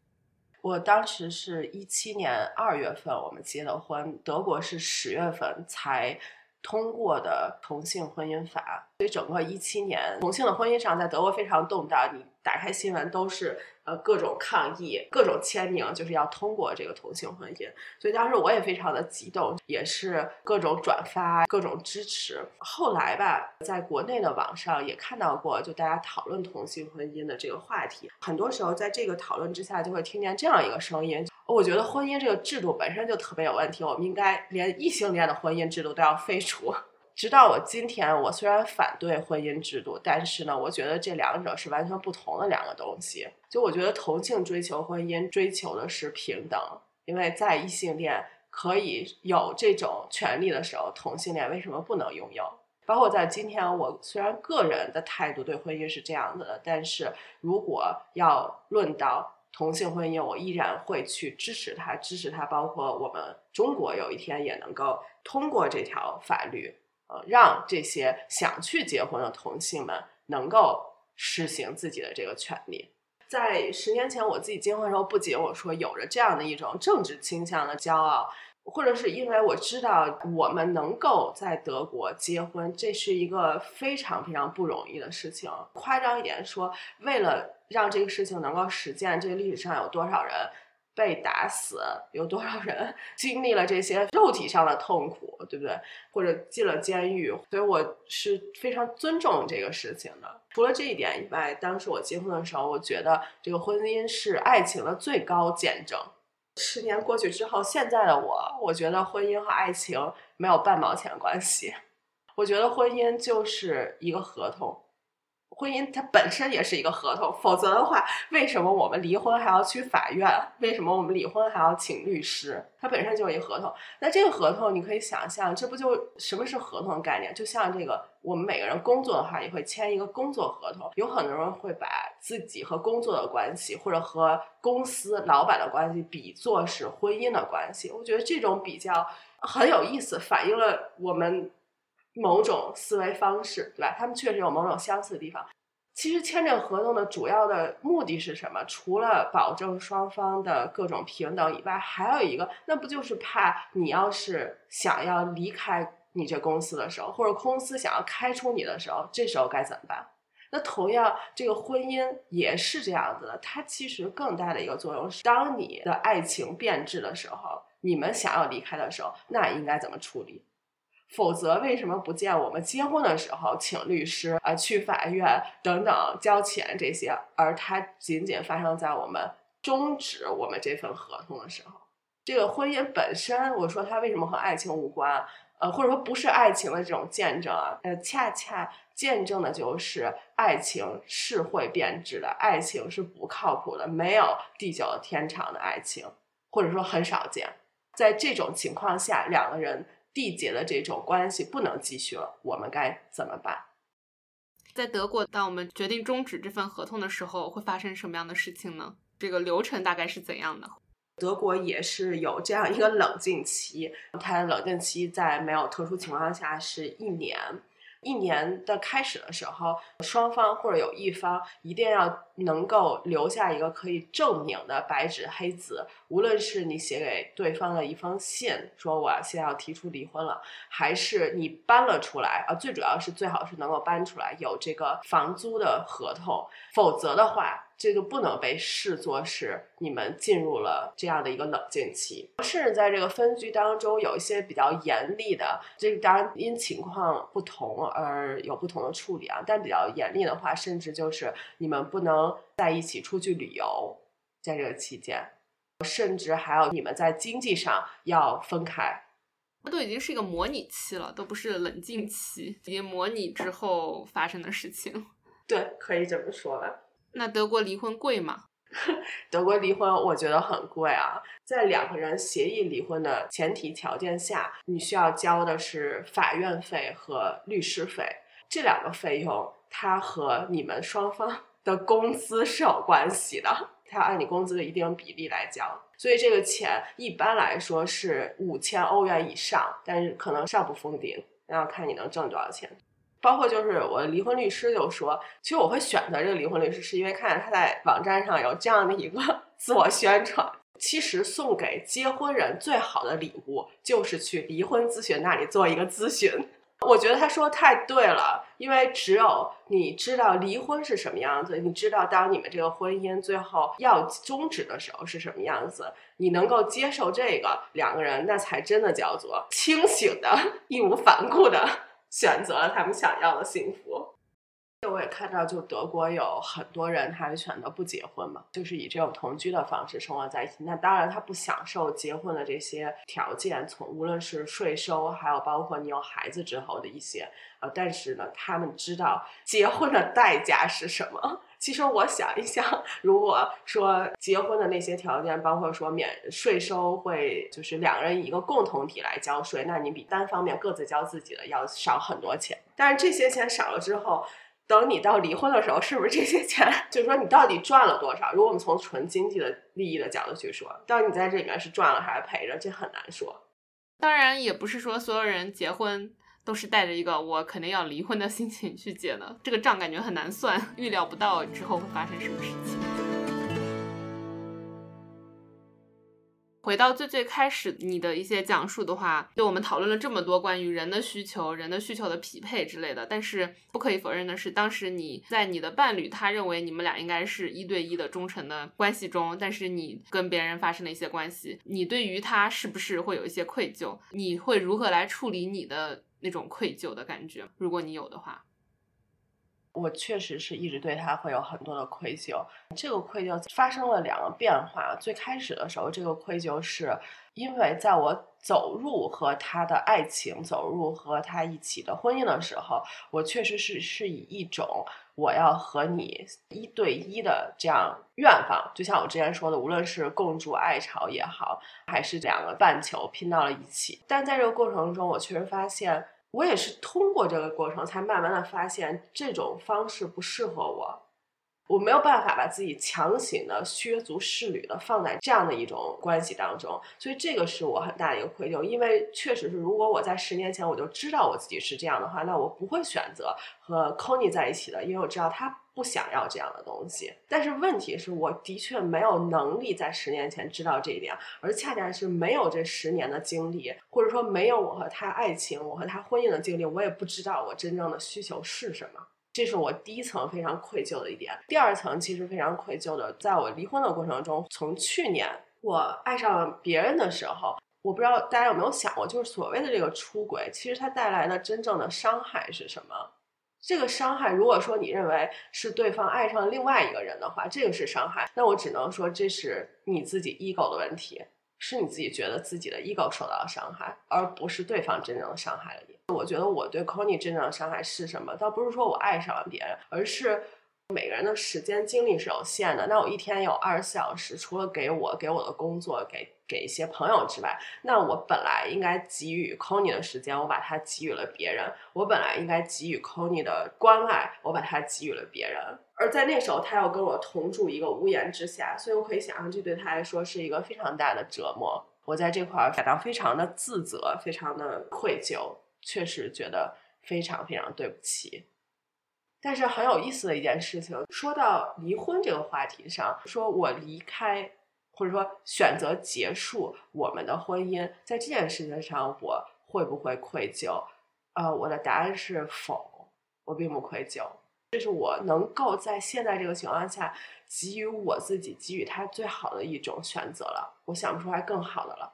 我当时是一七年二月份我们结的婚，德国是十月份才。通过的同性婚姻法，所以整个一七年同性的婚姻上在德国非常动荡。你打开新闻都是。呃，各种抗议，各种签名，就是要通过这个同性婚姻。所以当时我也非常的激动，也是各种转发，各种支持。后来吧，在国内的网上也看到过，就大家讨论同性婚姻的这个话题。很多时候，在这个讨论之下，就会听见这样一个声音：我觉得婚姻这个制度本身就特别有问题，我们应该连异性恋的婚姻制度都要废除。直到我今天，我虽然反对婚姻制度，但是呢，我觉得这两者是完全不同的两个东西。就我觉得同性追求婚姻，追求的是平等，因为在异性恋可以有这种权利的时候，同性恋为什么不能拥有？包括在今天，我虽然个人的态度对婚姻是这样子的，但是如果要论到同性婚姻，我依然会去支持它，支持它。包括我们中国有一天也能够通过这条法律。呃，让这些想去结婚的同性们能够实行自己的这个权利。在十年前我自己结婚的时候，不仅我说有着这样的一种政治倾向的骄傲，或者是因为我知道我们能够在德国结婚，这是一个非常非常不容易的事情。夸张一点说，为了让这个事情能够实践，这个历史上有多少人？被打死有多少人 经历了这些肉体上的痛苦，对不对？或者进了监狱，所以我是非常尊重这个事情的。除了这一点以外，当时我结婚的时候，我觉得这个婚姻是爱情的最高见证。十年过去之后，现在的我，我觉得婚姻和爱情没有半毛钱关系。我觉得婚姻就是一个合同。婚姻它本身也是一个合同，否则的话，为什么我们离婚还要去法院？为什么我们离婚还要请律师？它本身就是一合同。那这个合同，你可以想象，这不就什么是合同概念？就像这个，我们每个人工作的话，也会签一个工作合同。有很多人会把自己和工作的关系，或者和公司老板的关系，比作是婚姻的关系。我觉得这种比较很有意思，反映了我们。某种思维方式，对吧？他们确实有某种相似的地方。其实签这个合同的主要的目的是什么？除了保证双方的各种平等以外，还有一个，那不就是怕你要是想要离开你这公司的时候，或者公司想要开除你的时候，这时候该怎么办？那同样，这个婚姻也是这样子的。它其实更大的一个作用是，当你的爱情变质的时候，你们想要离开的时候，那应该怎么处理？否则，为什么不见我们结婚的时候请律师啊、去法院等等交钱这些？而它仅仅发生在我们终止我们这份合同的时候。这个婚姻本身，我说它为什么和爱情无关？呃，或者说不是爱情的这种见证啊？呃，恰恰见证的就是爱情是会变质的，爱情是不靠谱的，没有地久天长的爱情，或者说很少见。在这种情况下，两个人。缔结的这种关系不能继续了，我们该怎么办？在德国，当我们决定终止这份合同的时候，会发生什么样的事情呢？这个流程大概是怎样的？德国也是有这样一个冷静期，它的冷静期在没有特殊情况下是一年。一年的开始的时候，双方或者有一方一定要能够留下一个可以证明的白纸黑字，无论是你写给对方的一封信，说我现在要提出离婚了，还是你搬了出来啊，最主要是最好是能够搬出来有这个房租的合同，否则的话。这个不能被视作是你们进入了这样的一个冷静期，甚至在这个分居当中有一些比较严厉的，这个当然因情况不同而有不同的处理啊。但比较严厉的话，甚至就是你们不能在一起出去旅游，在这个期间，甚至还有你们在经济上要分开。都已经是一个模拟期了，都不是冷静期，已经模拟之后发生的事情。对，可以这么说了。那德国离婚贵吗？德国离婚我觉得很贵啊，在两个人协议离婚的前提条件下，你需要交的是法院费和律师费，这两个费用它和你们双方 的工资是有关系的，它要按你工资的一定比例来交，所以这个钱一般来说是五千欧元以上，但是可能上不封顶，那要看你能挣多少钱。包括就是我离婚律师就说，其实我会选择这个离婚律师，是因为看见他在网站上有这样的一个 自我宣传。其实送给结婚人最好的礼物，就是去离婚咨询那里做一个咨询。我觉得他说的太对了，因为只有你知道离婚是什么样子，你知道当你们这个婚姻最后要终止的时候是什么样子，你能够接受这个，两个人那才真的叫做清醒的、义无反顾的。选择了他们想要的幸福。我也看到，就德国有很多人，他选择不结婚嘛，就是以这种同居的方式生活在一起。那当然，他不享受结婚的这些条件，从无论是税收，还有包括你有孩子之后的一些，呃，但是呢，他们知道结婚的代价是什么。其实我想一想，如果说结婚的那些条件，包括说免税收会，就是两个人以一个共同体来交税，那你比单方面各自交自己的要少很多钱。但是这些钱少了之后，等你到离婚的时候，是不是这些钱，就是说你到底赚了多少？如果我们从纯经济的利益的角度去说，到底你在这里面是赚了还是赔着，这很难说。当然，也不是说所有人结婚。都是带着一个我肯定要离婚的心情去结的，这个账感觉很难算，预料不到之后会发生什么事情。回到最最开始你的一些讲述的话，就我们讨论了这么多关于人的需求、人的需求的匹配之类的，但是不可以否认的是，当时你在你的伴侣他认为你们俩应该是一对一的忠诚的关系中，但是你跟别人发生了一些关系，你对于他是不是会有一些愧疚？你会如何来处理你的？那种愧疚的感觉，如果你有的话，我确实是一直对他会有很多的愧疚。这个愧疚发生了两个变化。最开始的时候，这个愧疚是因为在我走入和他的爱情、走入和他一起的婚姻的时候，我确实是是以一种我要和你一对一的这样愿望。就像我之前说的，无论是共筑爱巢也好，还是两个半球拼到了一起。但在这个过程中，我确实发现。我也是通过这个过程，才慢慢的发现这种方式不适合我，我没有办法把自己强行的削足适履的放在这样的一种关系当中，所以这个是我很大的一个愧疚，因为确实是如果我在十年前我就知道我自己是这样的话，那我不会选择和 Kony 在一起的，因为我知道他。不想要这样的东西，但是问题是，我的确没有能力在十年前知道这一点，而恰恰是没有这十年的经历，或者说没有我和他爱情、我和他婚姻的经历，我也不知道我真正的需求是什么。这是我第一层非常愧疚的一点。第二层其实非常愧疚的，在我离婚的过程中，从去年我爱上别人的时候，我不知道大家有没有想过，就是所谓的这个出轨，其实它带来的真正的伤害是什么？这个伤害，如果说你认为是对方爱上另外一个人的话，这个是伤害，那我只能说这是你自己 ego 的问题，是你自己觉得自己的 ego 受到了伤害，而不是对方真正的伤害了你。我觉得我对 Kony 真正的伤害是什么？倒不是说我爱上了别人，而是。每个人的时间精力是有限的，那我一天有二十四小时，除了给我给我的工作，给给一些朋友之外，那我本来应该给予 Kony 的时间，我把它给予了别人；我本来应该给予 Kony 的关爱，我把它给予了别人。而在那时候，他要跟我同住一个屋檐之下，所以我可以想象，这对他来说是一个非常大的折磨。我在这块儿感到非常的自责，非常的愧疚，确实觉得。非常非常对不起。但是很有意思的一件事情，说到离婚这个话题上，说我离开或者说选择结束我们的婚姻，在这件事情上我会不会愧疚？呃，我的答案是否，我并不愧疚。这是我能够在现在这个情况下给予我自己、给予他最好的一种选择了。我想不出来更好的了，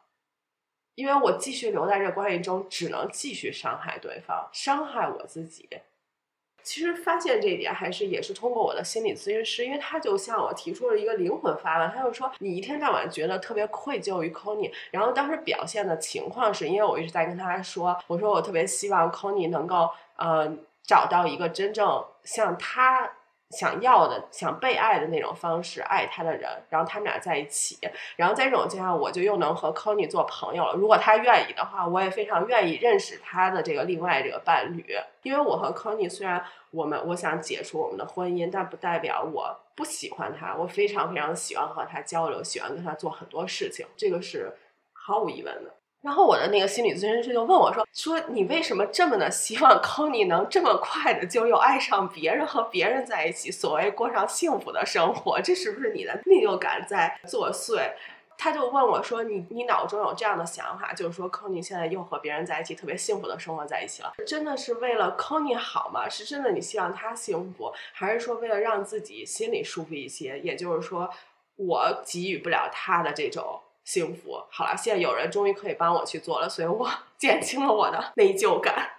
因为我继续留在这关系中，只能继续伤害对方，伤害我自己。其实发现这一点还是也是通过我的心理咨询师，因为他就向我提出了一个灵魂发问，他就说你一天到晚觉得特别愧疚于 Conny，然后当时表现的情况是因为我一直在跟他说，我说我特别希望 Kony 能够呃找到一个真正像他。想要的、想被爱的那种方式爱他的人，然后他们俩在一起，然后在这种情况下，我就又能和 Kony 做朋友了。如果他愿意的话，我也非常愿意认识他的这个另外这个伴侣。因为我和 Kony 虽然我们我想解除我们的婚姻，但不代表我不喜欢他。我非常非常喜欢和他交流，喜欢跟他做很多事情，这个是毫无疑问的。然后我的那个心理咨询师就问我说：“说你为什么这么的希望 Kony 能这么快的就又爱上别人，和别人在一起，所谓过上幸福的生活？这是不是你的内疚感在作祟？”他就问我说：“你你脑中有这样的想法，就是说 Kony 现在又和别人在一起，特别幸福的生活在一起了，真的是为了 Kony 好吗？是真的你希望他幸福，还是说为了让自己心里舒服一些？也就是说，我给予不了他的这种。”幸福好了，现在有人终于可以帮我去做了，所以我 减轻了我的内疚感。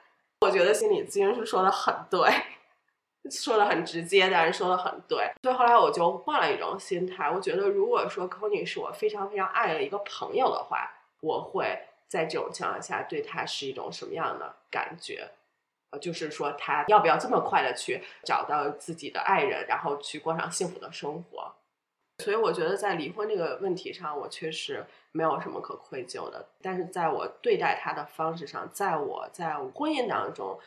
我觉得心理咨询师说的很对，说的很直接，但是说的很对。所以后来我就换了一种心态，我觉得如果说 Kony 是我非常非常爱的一个朋友的话，我会在这种情况下对他是一种什么样的感觉？呃，就是说他要不要这么快的去找到自己的爱人，然后去过上幸福的生活？所以我觉得在离婚这个问题上，我确实没有什么可愧疚的。但是在我对待他的方式上，在我在婚姻当中，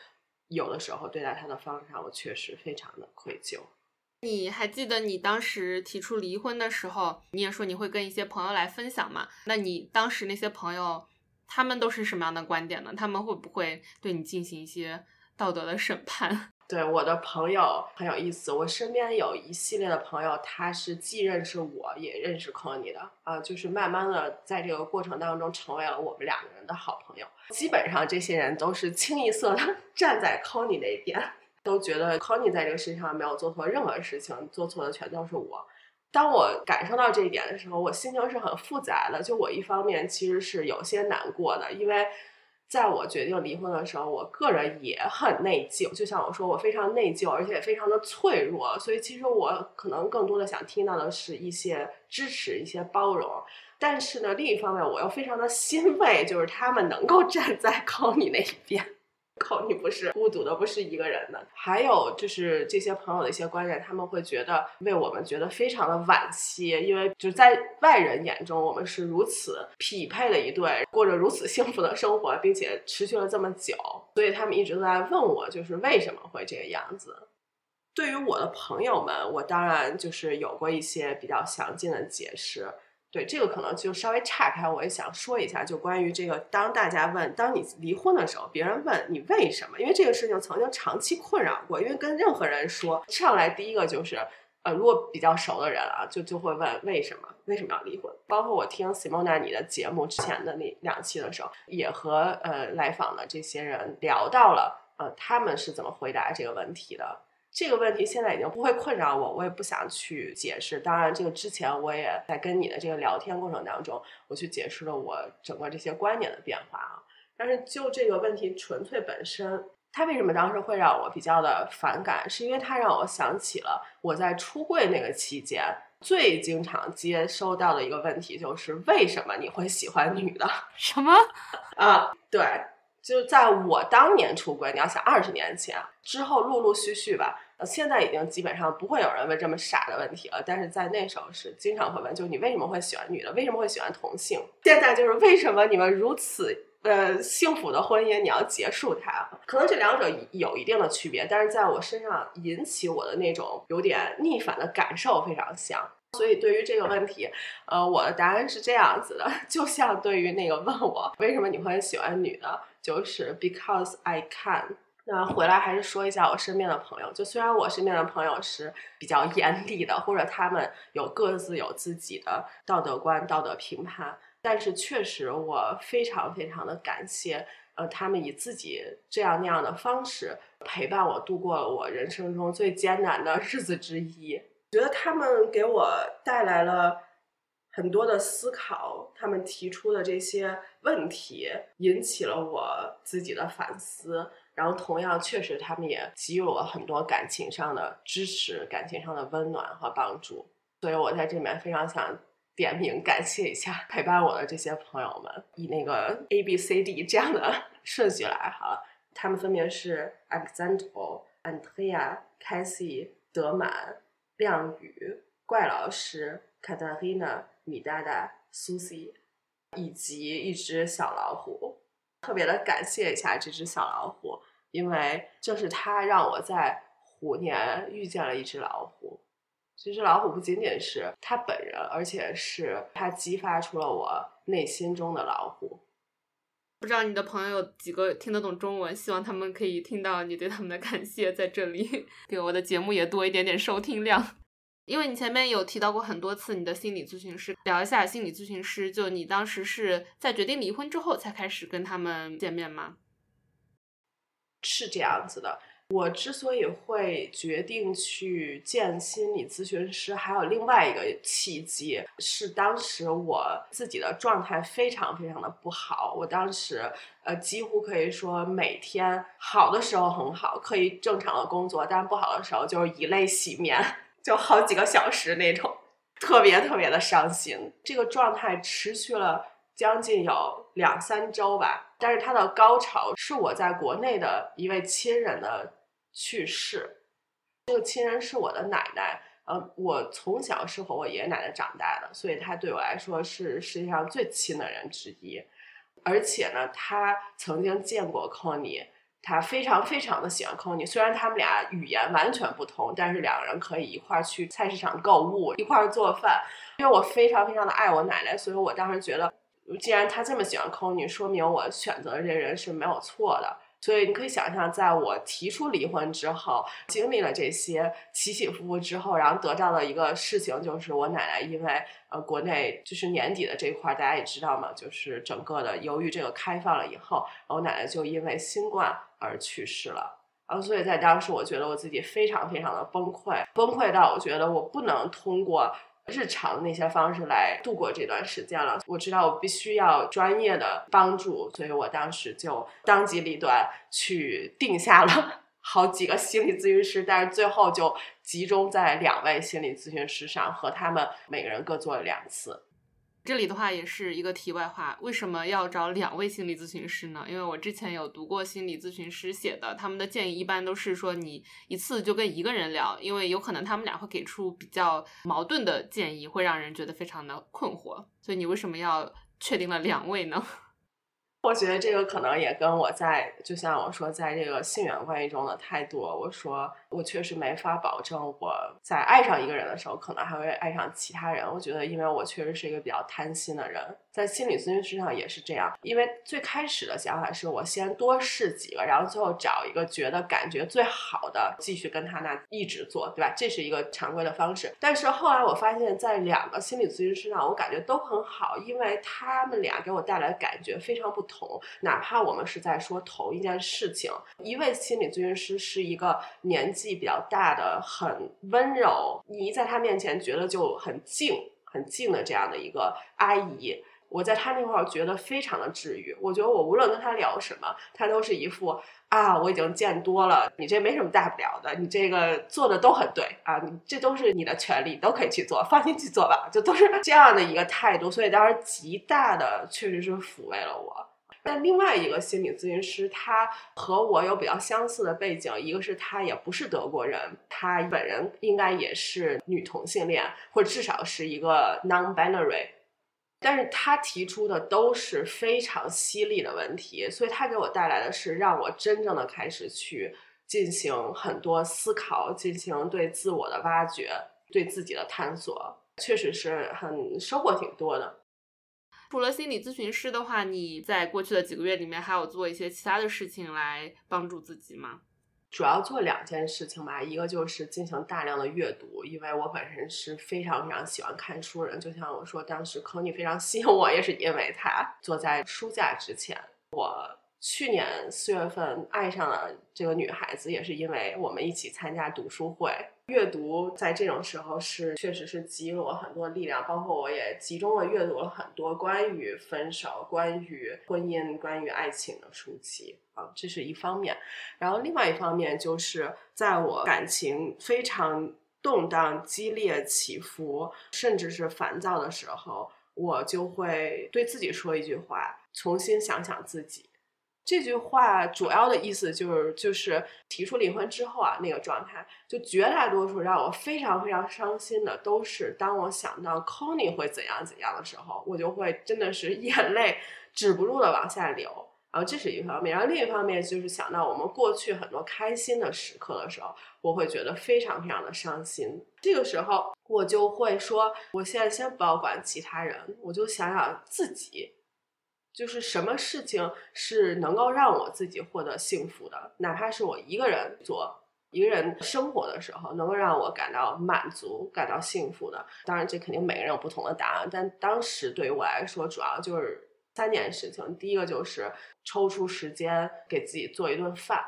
有的时候对待他的方式上，我确实非常的愧疚。你还记得你当时提出离婚的时候，你也说你会跟一些朋友来分享嘛？那你当时那些朋友，他们都是什么样的观点呢？他们会不会对你进行一些道德的审判？对我的朋友很有意思，我身边有一系列的朋友，他是既认识我也认识 c o n y 的啊，就是慢慢的在这个过程当中成为了我们两个人的好朋友。基本上这些人都是清一色的 站在 c o n y 那边，都觉得 c o n y 在这个世界上没有做错任何事情，做错的全都是我。当我感受到这一点的时候，我心情是很复杂的。就我一方面其实是有些难过的，因为。在我决定离婚的时候，我个人也很内疚。就像我说，我非常内疚，而且也非常的脆弱。所以，其实我可能更多的想听到的是一些支持、一些包容。但是呢，另一方面，我又非常的欣慰，就是他们能够站在 靠你那一边。靠，你不是孤独的，不是一个人的。还有就是这些朋友的一些观点，他们会觉得为我们觉得非常的惋惜，因为就在外人眼中，我们是如此匹配的一对，过着如此幸福的生活，并且持续了这么久，所以他们一直都在问我，就是为什么会这个样子。对于我的朋友们，我当然就是有过一些比较详尽的解释。对这个可能就稍微岔开，我也想说一下，就关于这个，当大家问，当你离婚的时候，别人问你为什么？因为这个事情曾经长期困扰过，因为跟任何人说上来第一个就是，呃，如果比较熟的人啊，就就会问为什么为什么要离婚？包括我听 Simona 你的节目之前的那两期的时候，也和呃来访的这些人聊到了，呃，他们是怎么回答这个问题的。这个问题现在已经不会困扰我，我也不想去解释。当然，这个之前我也在跟你的这个聊天过程当中，我去解释了我整个这些观点的变化啊。但是就这个问题纯粹本身，它为什么当时会让我比较的反感？是因为它让我想起了我在出柜那个期间最经常接收到的一个问题，就是为什么你会喜欢女的？什么？啊，对。就是在我当年出轨，你要想二十年前之后，陆陆续续吧，现在已经基本上不会有人问这么傻的问题了。但是在那时候是经常会问，就你为什么会喜欢女的？为什么会喜欢同性？现在就是为什么你们如此呃幸福的婚姻，你要结束它？可能这两者有一定的区别，但是在我身上引起我的那种有点逆反的感受非常像。所以对于这个问题，呃，我的答案是这样子的，就像对于那个问我为什么你会喜欢女的，就是 because I can，那回来还是说一下我身边的朋友，就虽然我身边的朋友是比较严厉的，或者他们有各自有自己的道德观、道德评判，但是确实我非常非常的感谢，呃，他们以自己这样那样的方式陪伴我度过了我人生中最艰难的日子之一。觉得他们给我带来了很多的思考，他们提出的这些问题引起了我自己的反思。然后，同样，确实，他们也给予我很多感情上的支持、感情上的温暖和帮助。所以我在这里面非常想点名感谢一下陪伴我的这些朋友们，以那个 A、B、C、D 这样的 顺序来哈。他们分别是 Alexandro、Andrea、Cassie、德满、亮宇、怪老师、Katarina、米大大、Susie，以及一只小老虎。特别的感谢一下这只小老虎，因为正是它让我在虎年遇见了一只老虎。这只老虎不仅仅是它本人，而且是它激发出了我内心中的老虎。不知道你的朋友几个听得懂中文？希望他们可以听到你对他们的感谢，在这里 给我的节目也多一点点收听量。因为你前面有提到过很多次你的心理咨询师，聊一下心理咨询师。就你当时是在决定离婚之后才开始跟他们见面吗？是这样子的。我之所以会决定去见心理咨询师，还有另外一个契机，是当时我自己的状态非常非常的不好。我当时呃几乎可以说每天好的时候很好，可以正常的工作，但不好的时候就是以泪洗面。就好几个小时那种，特别特别的伤心。这个状态持续了将近有两三周吧。但是它的高潮是我在国内的一位亲人的去世。这个亲人是我的奶奶，呃，我从小是和我爷爷奶奶长大的，所以他对我来说是世界上最亲的人之一。而且呢，他曾经见过 Connie。他非常非常的喜欢空女虽然他们俩语言完全不同，但是两个人可以一块儿去菜市场购物，一块儿做饭。因为我非常非常的爱我奶奶，所以我当时觉得，既然他这么喜欢空女说明我选择的这人是没有错的。所以你可以想象，在我提出离婚之后，经历了这些起起伏伏之后，然后得到的一个事情就是，我奶奶因为呃国内就是年底的这一块，大家也知道嘛，就是整个的由于这个开放了以后，我奶奶就因为新冠而去世了。然后所以在当时，我觉得我自己非常非常的崩溃，崩溃到我觉得我不能通过。日常那些方式来度过这段时间了。我知道我必须要专业的帮助，所以我当时就当机立断去定下了 好几个心理咨询师，但是最后就集中在两位心理咨询师上，和他们每个人各做了两次。这里的话也是一个题外话，为什么要找两位心理咨询师呢？因为我之前有读过心理咨询师写的，他们的建议一般都是说你一次就跟一个人聊，因为有可能他们俩会给出比较矛盾的建议，会让人觉得非常的困惑。所以你为什么要确定了两位呢？我觉得这个可能也跟我在，就像我说，在这个性缘关系中的态度。我说，我确实没法保证我在爱上一个人的时候，可能还会爱上其他人。我觉得，因为我确实是一个比较贪心的人，在心理咨询师上也是这样。因为最开始的想法是我先多试几个，然后最后找一个觉得感觉最好的，继续跟他那一直做，对吧？这是一个常规的方式。但是后来我发现，在两个心理咨询师上，我感觉都很好，因为他们俩给我带来的感觉非常不同。哪怕我们是在说同一件事情，一位心理咨询师是一个年纪比较大的、很温柔，你在他面前觉得就很静、很静的这样的一个阿姨，我在他那块儿觉得非常的治愈。我觉得我无论跟他聊什么，他都是一副啊，我已经见多了，你这没什么大不了的，你这个做的都很对啊，你这都是你的权利，都可以去做，放心去做吧，就都是这样的一个态度。所以当时极大的确实是抚慰了我。但另外一个心理咨询师，他和我有比较相似的背景，一个是他也不是德国人，他本人应该也是女同性恋，或者至少是一个 non-binary，但是他提出的都是非常犀利的问题，所以他给我带来的是让我真正的开始去进行很多思考，进行对自我的挖掘，对自己的探索，确实是很收获挺多的。除了心理咨询师的话，你在过去的几个月里面还有做一些其他的事情来帮助自己吗？主要做两件事情吧，一个就是进行大量的阅读，因为我本身是非常非常喜欢看书人。就像我说，当时科尼非常吸引我，也是因为他坐在书架之前。我去年四月份爱上了这个女孩子，也是因为我们一起参加读书会。阅读在这种时候是确实是给予我很多力量，包括我也集中的阅读了很多关于分手、关于婚姻、关于爱情的书籍啊，这是一方面。然后另外一方面就是在我感情非常动荡、激烈、起伏，甚至是烦躁的时候，我就会对自己说一句话：重新想想自己。这句话主要的意思就是，就是提出离婚之后啊，那个状态，就绝大多数让我非常非常伤心的，都是当我想到 c o n y 会怎样怎样的时候，我就会真的是 眼泪止不住的往下流。然后这是一方面，然后另一方面就是想到我们过去很多开心的时刻的时候，我会觉得非常非常的伤心。这个时候我就会说，我现在先不要管其他人，我就想想自己。就是什么事情是能够让我自己获得幸福的，哪怕是我一个人做一个人生活的时候，能够让我感到满足、感到幸福的。当然，这肯定每个人有不同的答案，但当时对于我来说，主要就是三件事情。第一个就是抽出时间给自己做一顿饭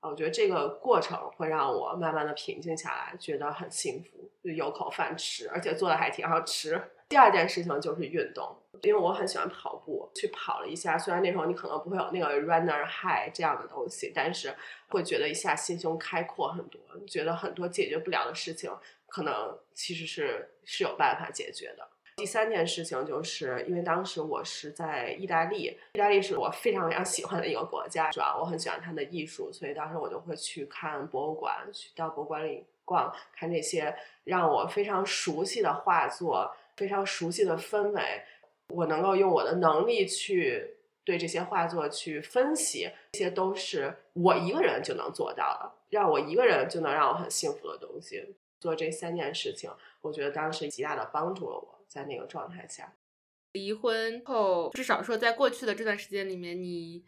啊，我觉得这个过程会让我慢慢的平静下来，觉得很幸福，有口饭吃，而且做的还挺好吃。第二件事情就是运动，因为我很喜欢跑步，去跑了一下。虽然那时候你可能不会有那个 runner high 这样的东西，但是会觉得一下心胸开阔很多，觉得很多解决不了的事情，可能其实是是有办法解决的。第三件事情就是因为当时我是在意大利，意大利是我非常非常喜欢的一个国家，主要我很喜欢它的艺术，所以当时我就会去看博物馆，去到博物馆里逛，看这些让我非常熟悉的画作。非常熟悉的氛围，我能够用我的能力去对这些画作去分析，这些都是我一个人就能做到的，让我一个人就能让我很幸福的东西。做这三件事情，我觉得当时极大的帮助了我在那个状态下。离婚后，至少说在过去的这段时间里面，你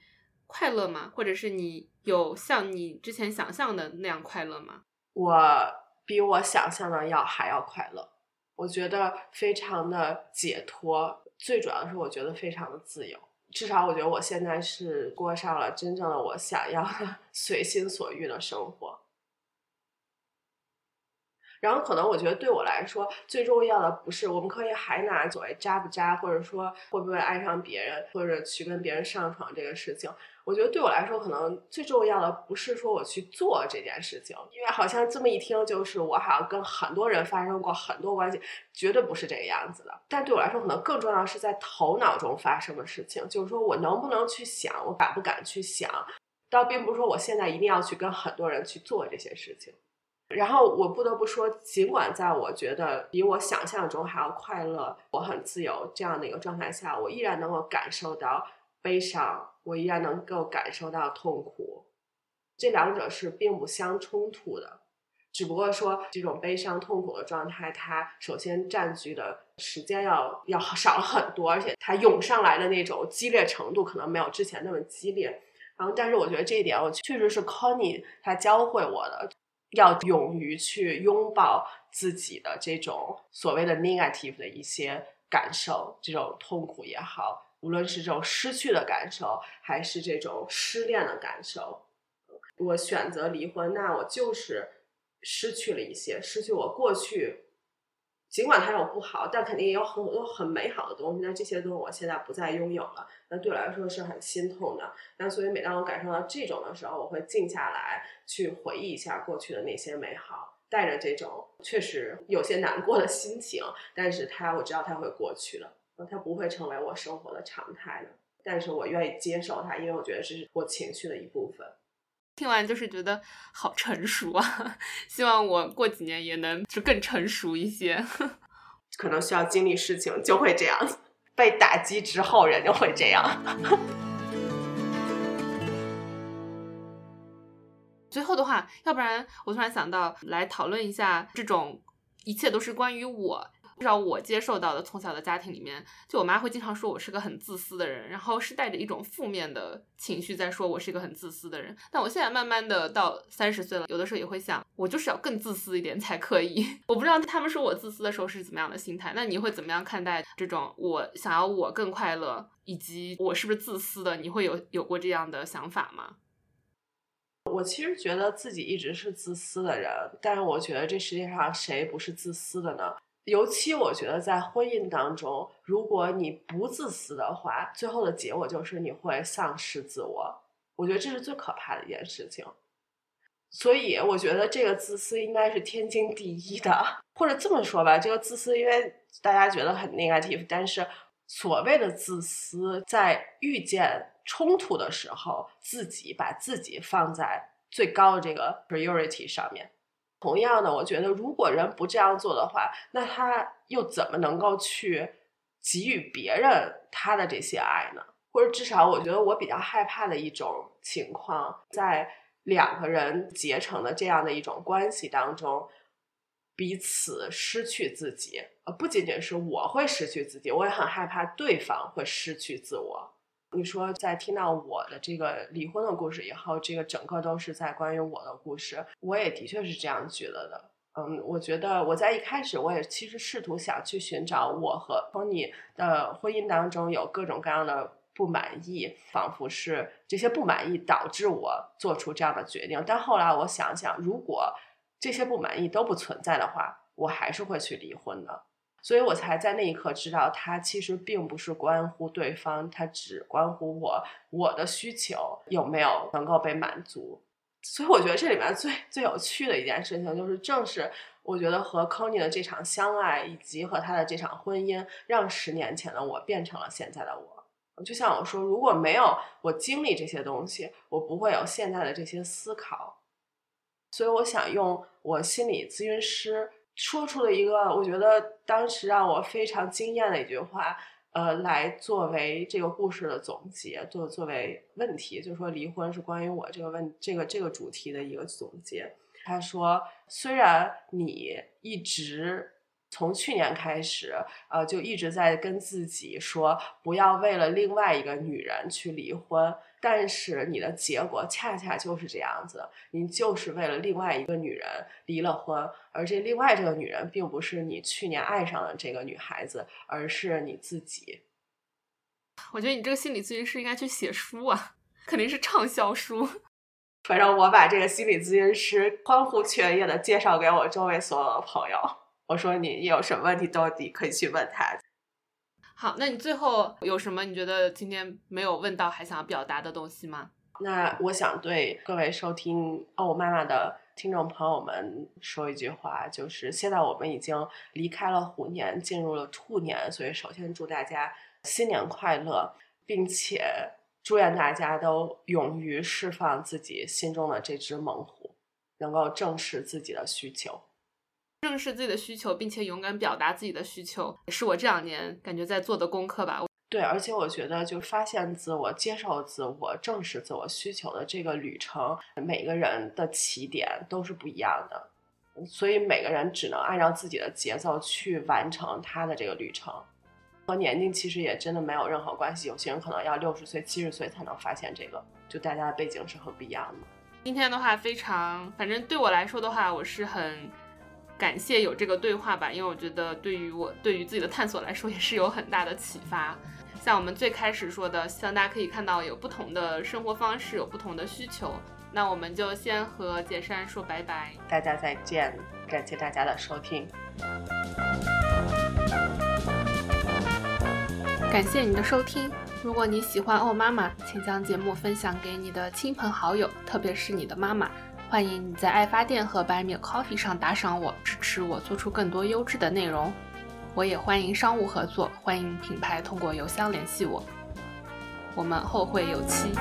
快乐吗？或者是你有像你之前想象的那样快乐吗？我比我想象的要还要快乐。我觉得非常的解脱，最主要的是我觉得非常的自由。至少我觉得我现在是过上了真正的我想要的 随心所欲的生活。然后可能我觉得对我来说最重要的不是我们可以还拿所谓渣不渣，或者说会不会爱上别人，或者去跟别人上床这个事情。我觉得对我来说，可能最重要的不是说我去做这件事情，因为好像这么一听，就是我好像跟很多人发生过很多关系，绝对不是这个样子的。但对我来说，可能更重要是在头脑中发生的事情，就是说我能不能去想，我敢不敢去想，倒并不是说我现在一定要去跟很多人去做这些事情。然后我不得不说，尽管在我觉得比我想象中还要快乐，我很自由这样的一个状态下，我依然能够感受到悲伤。我依然能够感受到痛苦，这两者是并不相冲突的，只不过说这种悲伤痛苦的状态，它首先占据的时间要要少了很多，而且它涌上来的那种激烈程度可能没有之前那么激烈。然后，但是我觉得这一点，我确实是 Connie 他教会我的，要勇于去拥抱自己的这种所谓的 negative 的一些感受，这种痛苦也好。无论是这种失去的感受，还是这种失恋的感受，我选择离婚，那我就是失去了一些，失去我过去，尽管它有不好，但肯定也有很多很美好的东西。那这些东西我现在不再拥有了，那对我来说是很心痛的。那所以每当我感受到这种的时候，我会静下来去回忆一下过去的那些美好，带着这种确实有些难过的心情，但是它我知道它会过去的。它不会成为我生活的常态的，但是我愿意接受它，因为我觉得这是我情绪的一部分。听完就是觉得好成熟啊，希望我过几年也能就更成熟一些。可能需要经历事情就会这样，被打击之后人就会这样。最后的话，要不然我突然想到来讨论一下这种一切都是关于我。至少我接受到的从小的家庭里面，就我妈会经常说我是个很自私的人，然后是带着一种负面的情绪在说我是一个很自私的人。但我现在慢慢的到三十岁了，有的时候也会想，我就是要更自私一点才可以。我不知道他们说我自私的时候是怎么样的心态，那你会怎么样看待这种我想要我更快乐，以及我是不是自私的？你会有有过这样的想法吗？我其实觉得自己一直是自私的人，但是我觉得这世界上谁不是自私的呢？尤其我觉得在婚姻当中，如果你不自私的话，最后的结果就是你会丧失自我。我觉得这是最可怕的一件事情。所以我觉得这个自私应该是天经地义的，或者这么说吧，这个自私因为大家觉得很 negative，但是所谓的自私，在遇见。冲突的时候，自己把自己放在最高的这个 priority 上面。同样的，我觉得如果人不这样做的话，那他又怎么能够去给予别人他的这些爱呢？或者至少，我觉得我比较害怕的一种情况，在两个人结成的这样的一种关系当中，彼此失去自己。呃，不仅仅是我会失去自己，我也很害怕对方会失去自我。你说，在听到我的这个离婚的故事以后，这个整个都是在关于我的故事。我也的确是这样觉得的。嗯，我觉得我在一开始，我也其实试图想去寻找我和 Tony 的婚姻当中有各种各样的不满意，仿佛是这些不满意导致我做出这样的决定。但后来我想想，如果这些不满意都不存在的话，我还是会去离婚的。所以我才在那一刻知道，它其实并不是关乎对方，它只关乎我，我的需求有没有能够被满足。所以我觉得这里面最最有趣的一件事情，就是正是我觉得和 c o n y 的这场相爱，以及和他的这场婚姻，让十年前的我变成了现在的我。就像我说，如果没有我经历这些东西，我不会有现在的这些思考。所以我想用我心理咨询师。说出了一个我觉得当时让我非常惊艳的一句话，呃，来作为这个故事的总结，作作为问题，就是说离婚是关于我这个问这个这个主题的一个总结。他说，虽然你一直。从去年开始，呃，就一直在跟自己说不要为了另外一个女人去离婚，但是你的结果恰恰就是这样子，你就是为了另外一个女人离了婚，而这另外这个女人并不是你去年爱上的这个女孩子，而是你自己。我觉得你这个心理咨询师应该去写书啊，肯定是畅销书。反正我把这个心理咨询师欢呼雀跃的介绍给我周围所有的朋友。我说你有什么问题都你可以去问他。好，那你最后有什么你觉得今天没有问到还想要表达的东西吗？那我想对各位收听哦我妈妈的听众朋友们说一句话，就是现在我们已经离开了虎年，进入了兔年，所以首先祝大家新年快乐，并且祝愿大家都勇于释放自己心中的这只猛虎，能够正视自己的需求。正视自己的需求，并且勇敢表达自己的需求，是我这两年感觉在做的功课吧。对，而且我觉得，就发现自我、接受自我、正视自我需求的这个旅程，每个人的起点都是不一样的，所以每个人只能按照自己的节奏去完成他的这个旅程。和年龄其实也真的没有任何关系，有些人可能要六十岁、七十岁才能发现这个，就大家的背景是很不一样的。今天的话，非常，反正对我来说的话，我是很。感谢有这个对话吧，因为我觉得对于我对于自己的探索来说也是有很大的启发。像我们最开始说的，希望大家可以看到有不同的生活方式，有不同的需求。那我们就先和杰山说拜拜，大家再见，感谢大家的收听，感谢你的收听。如果你喜欢哦妈妈，请将节目分享给你的亲朋好友，特别是你的妈妈。欢迎你在爱发电和 Buy Me Coffee 上打赏我，支持我做出更多优质的内容。我也欢迎商务合作，欢迎品牌通过邮箱联系我。我们后会有期。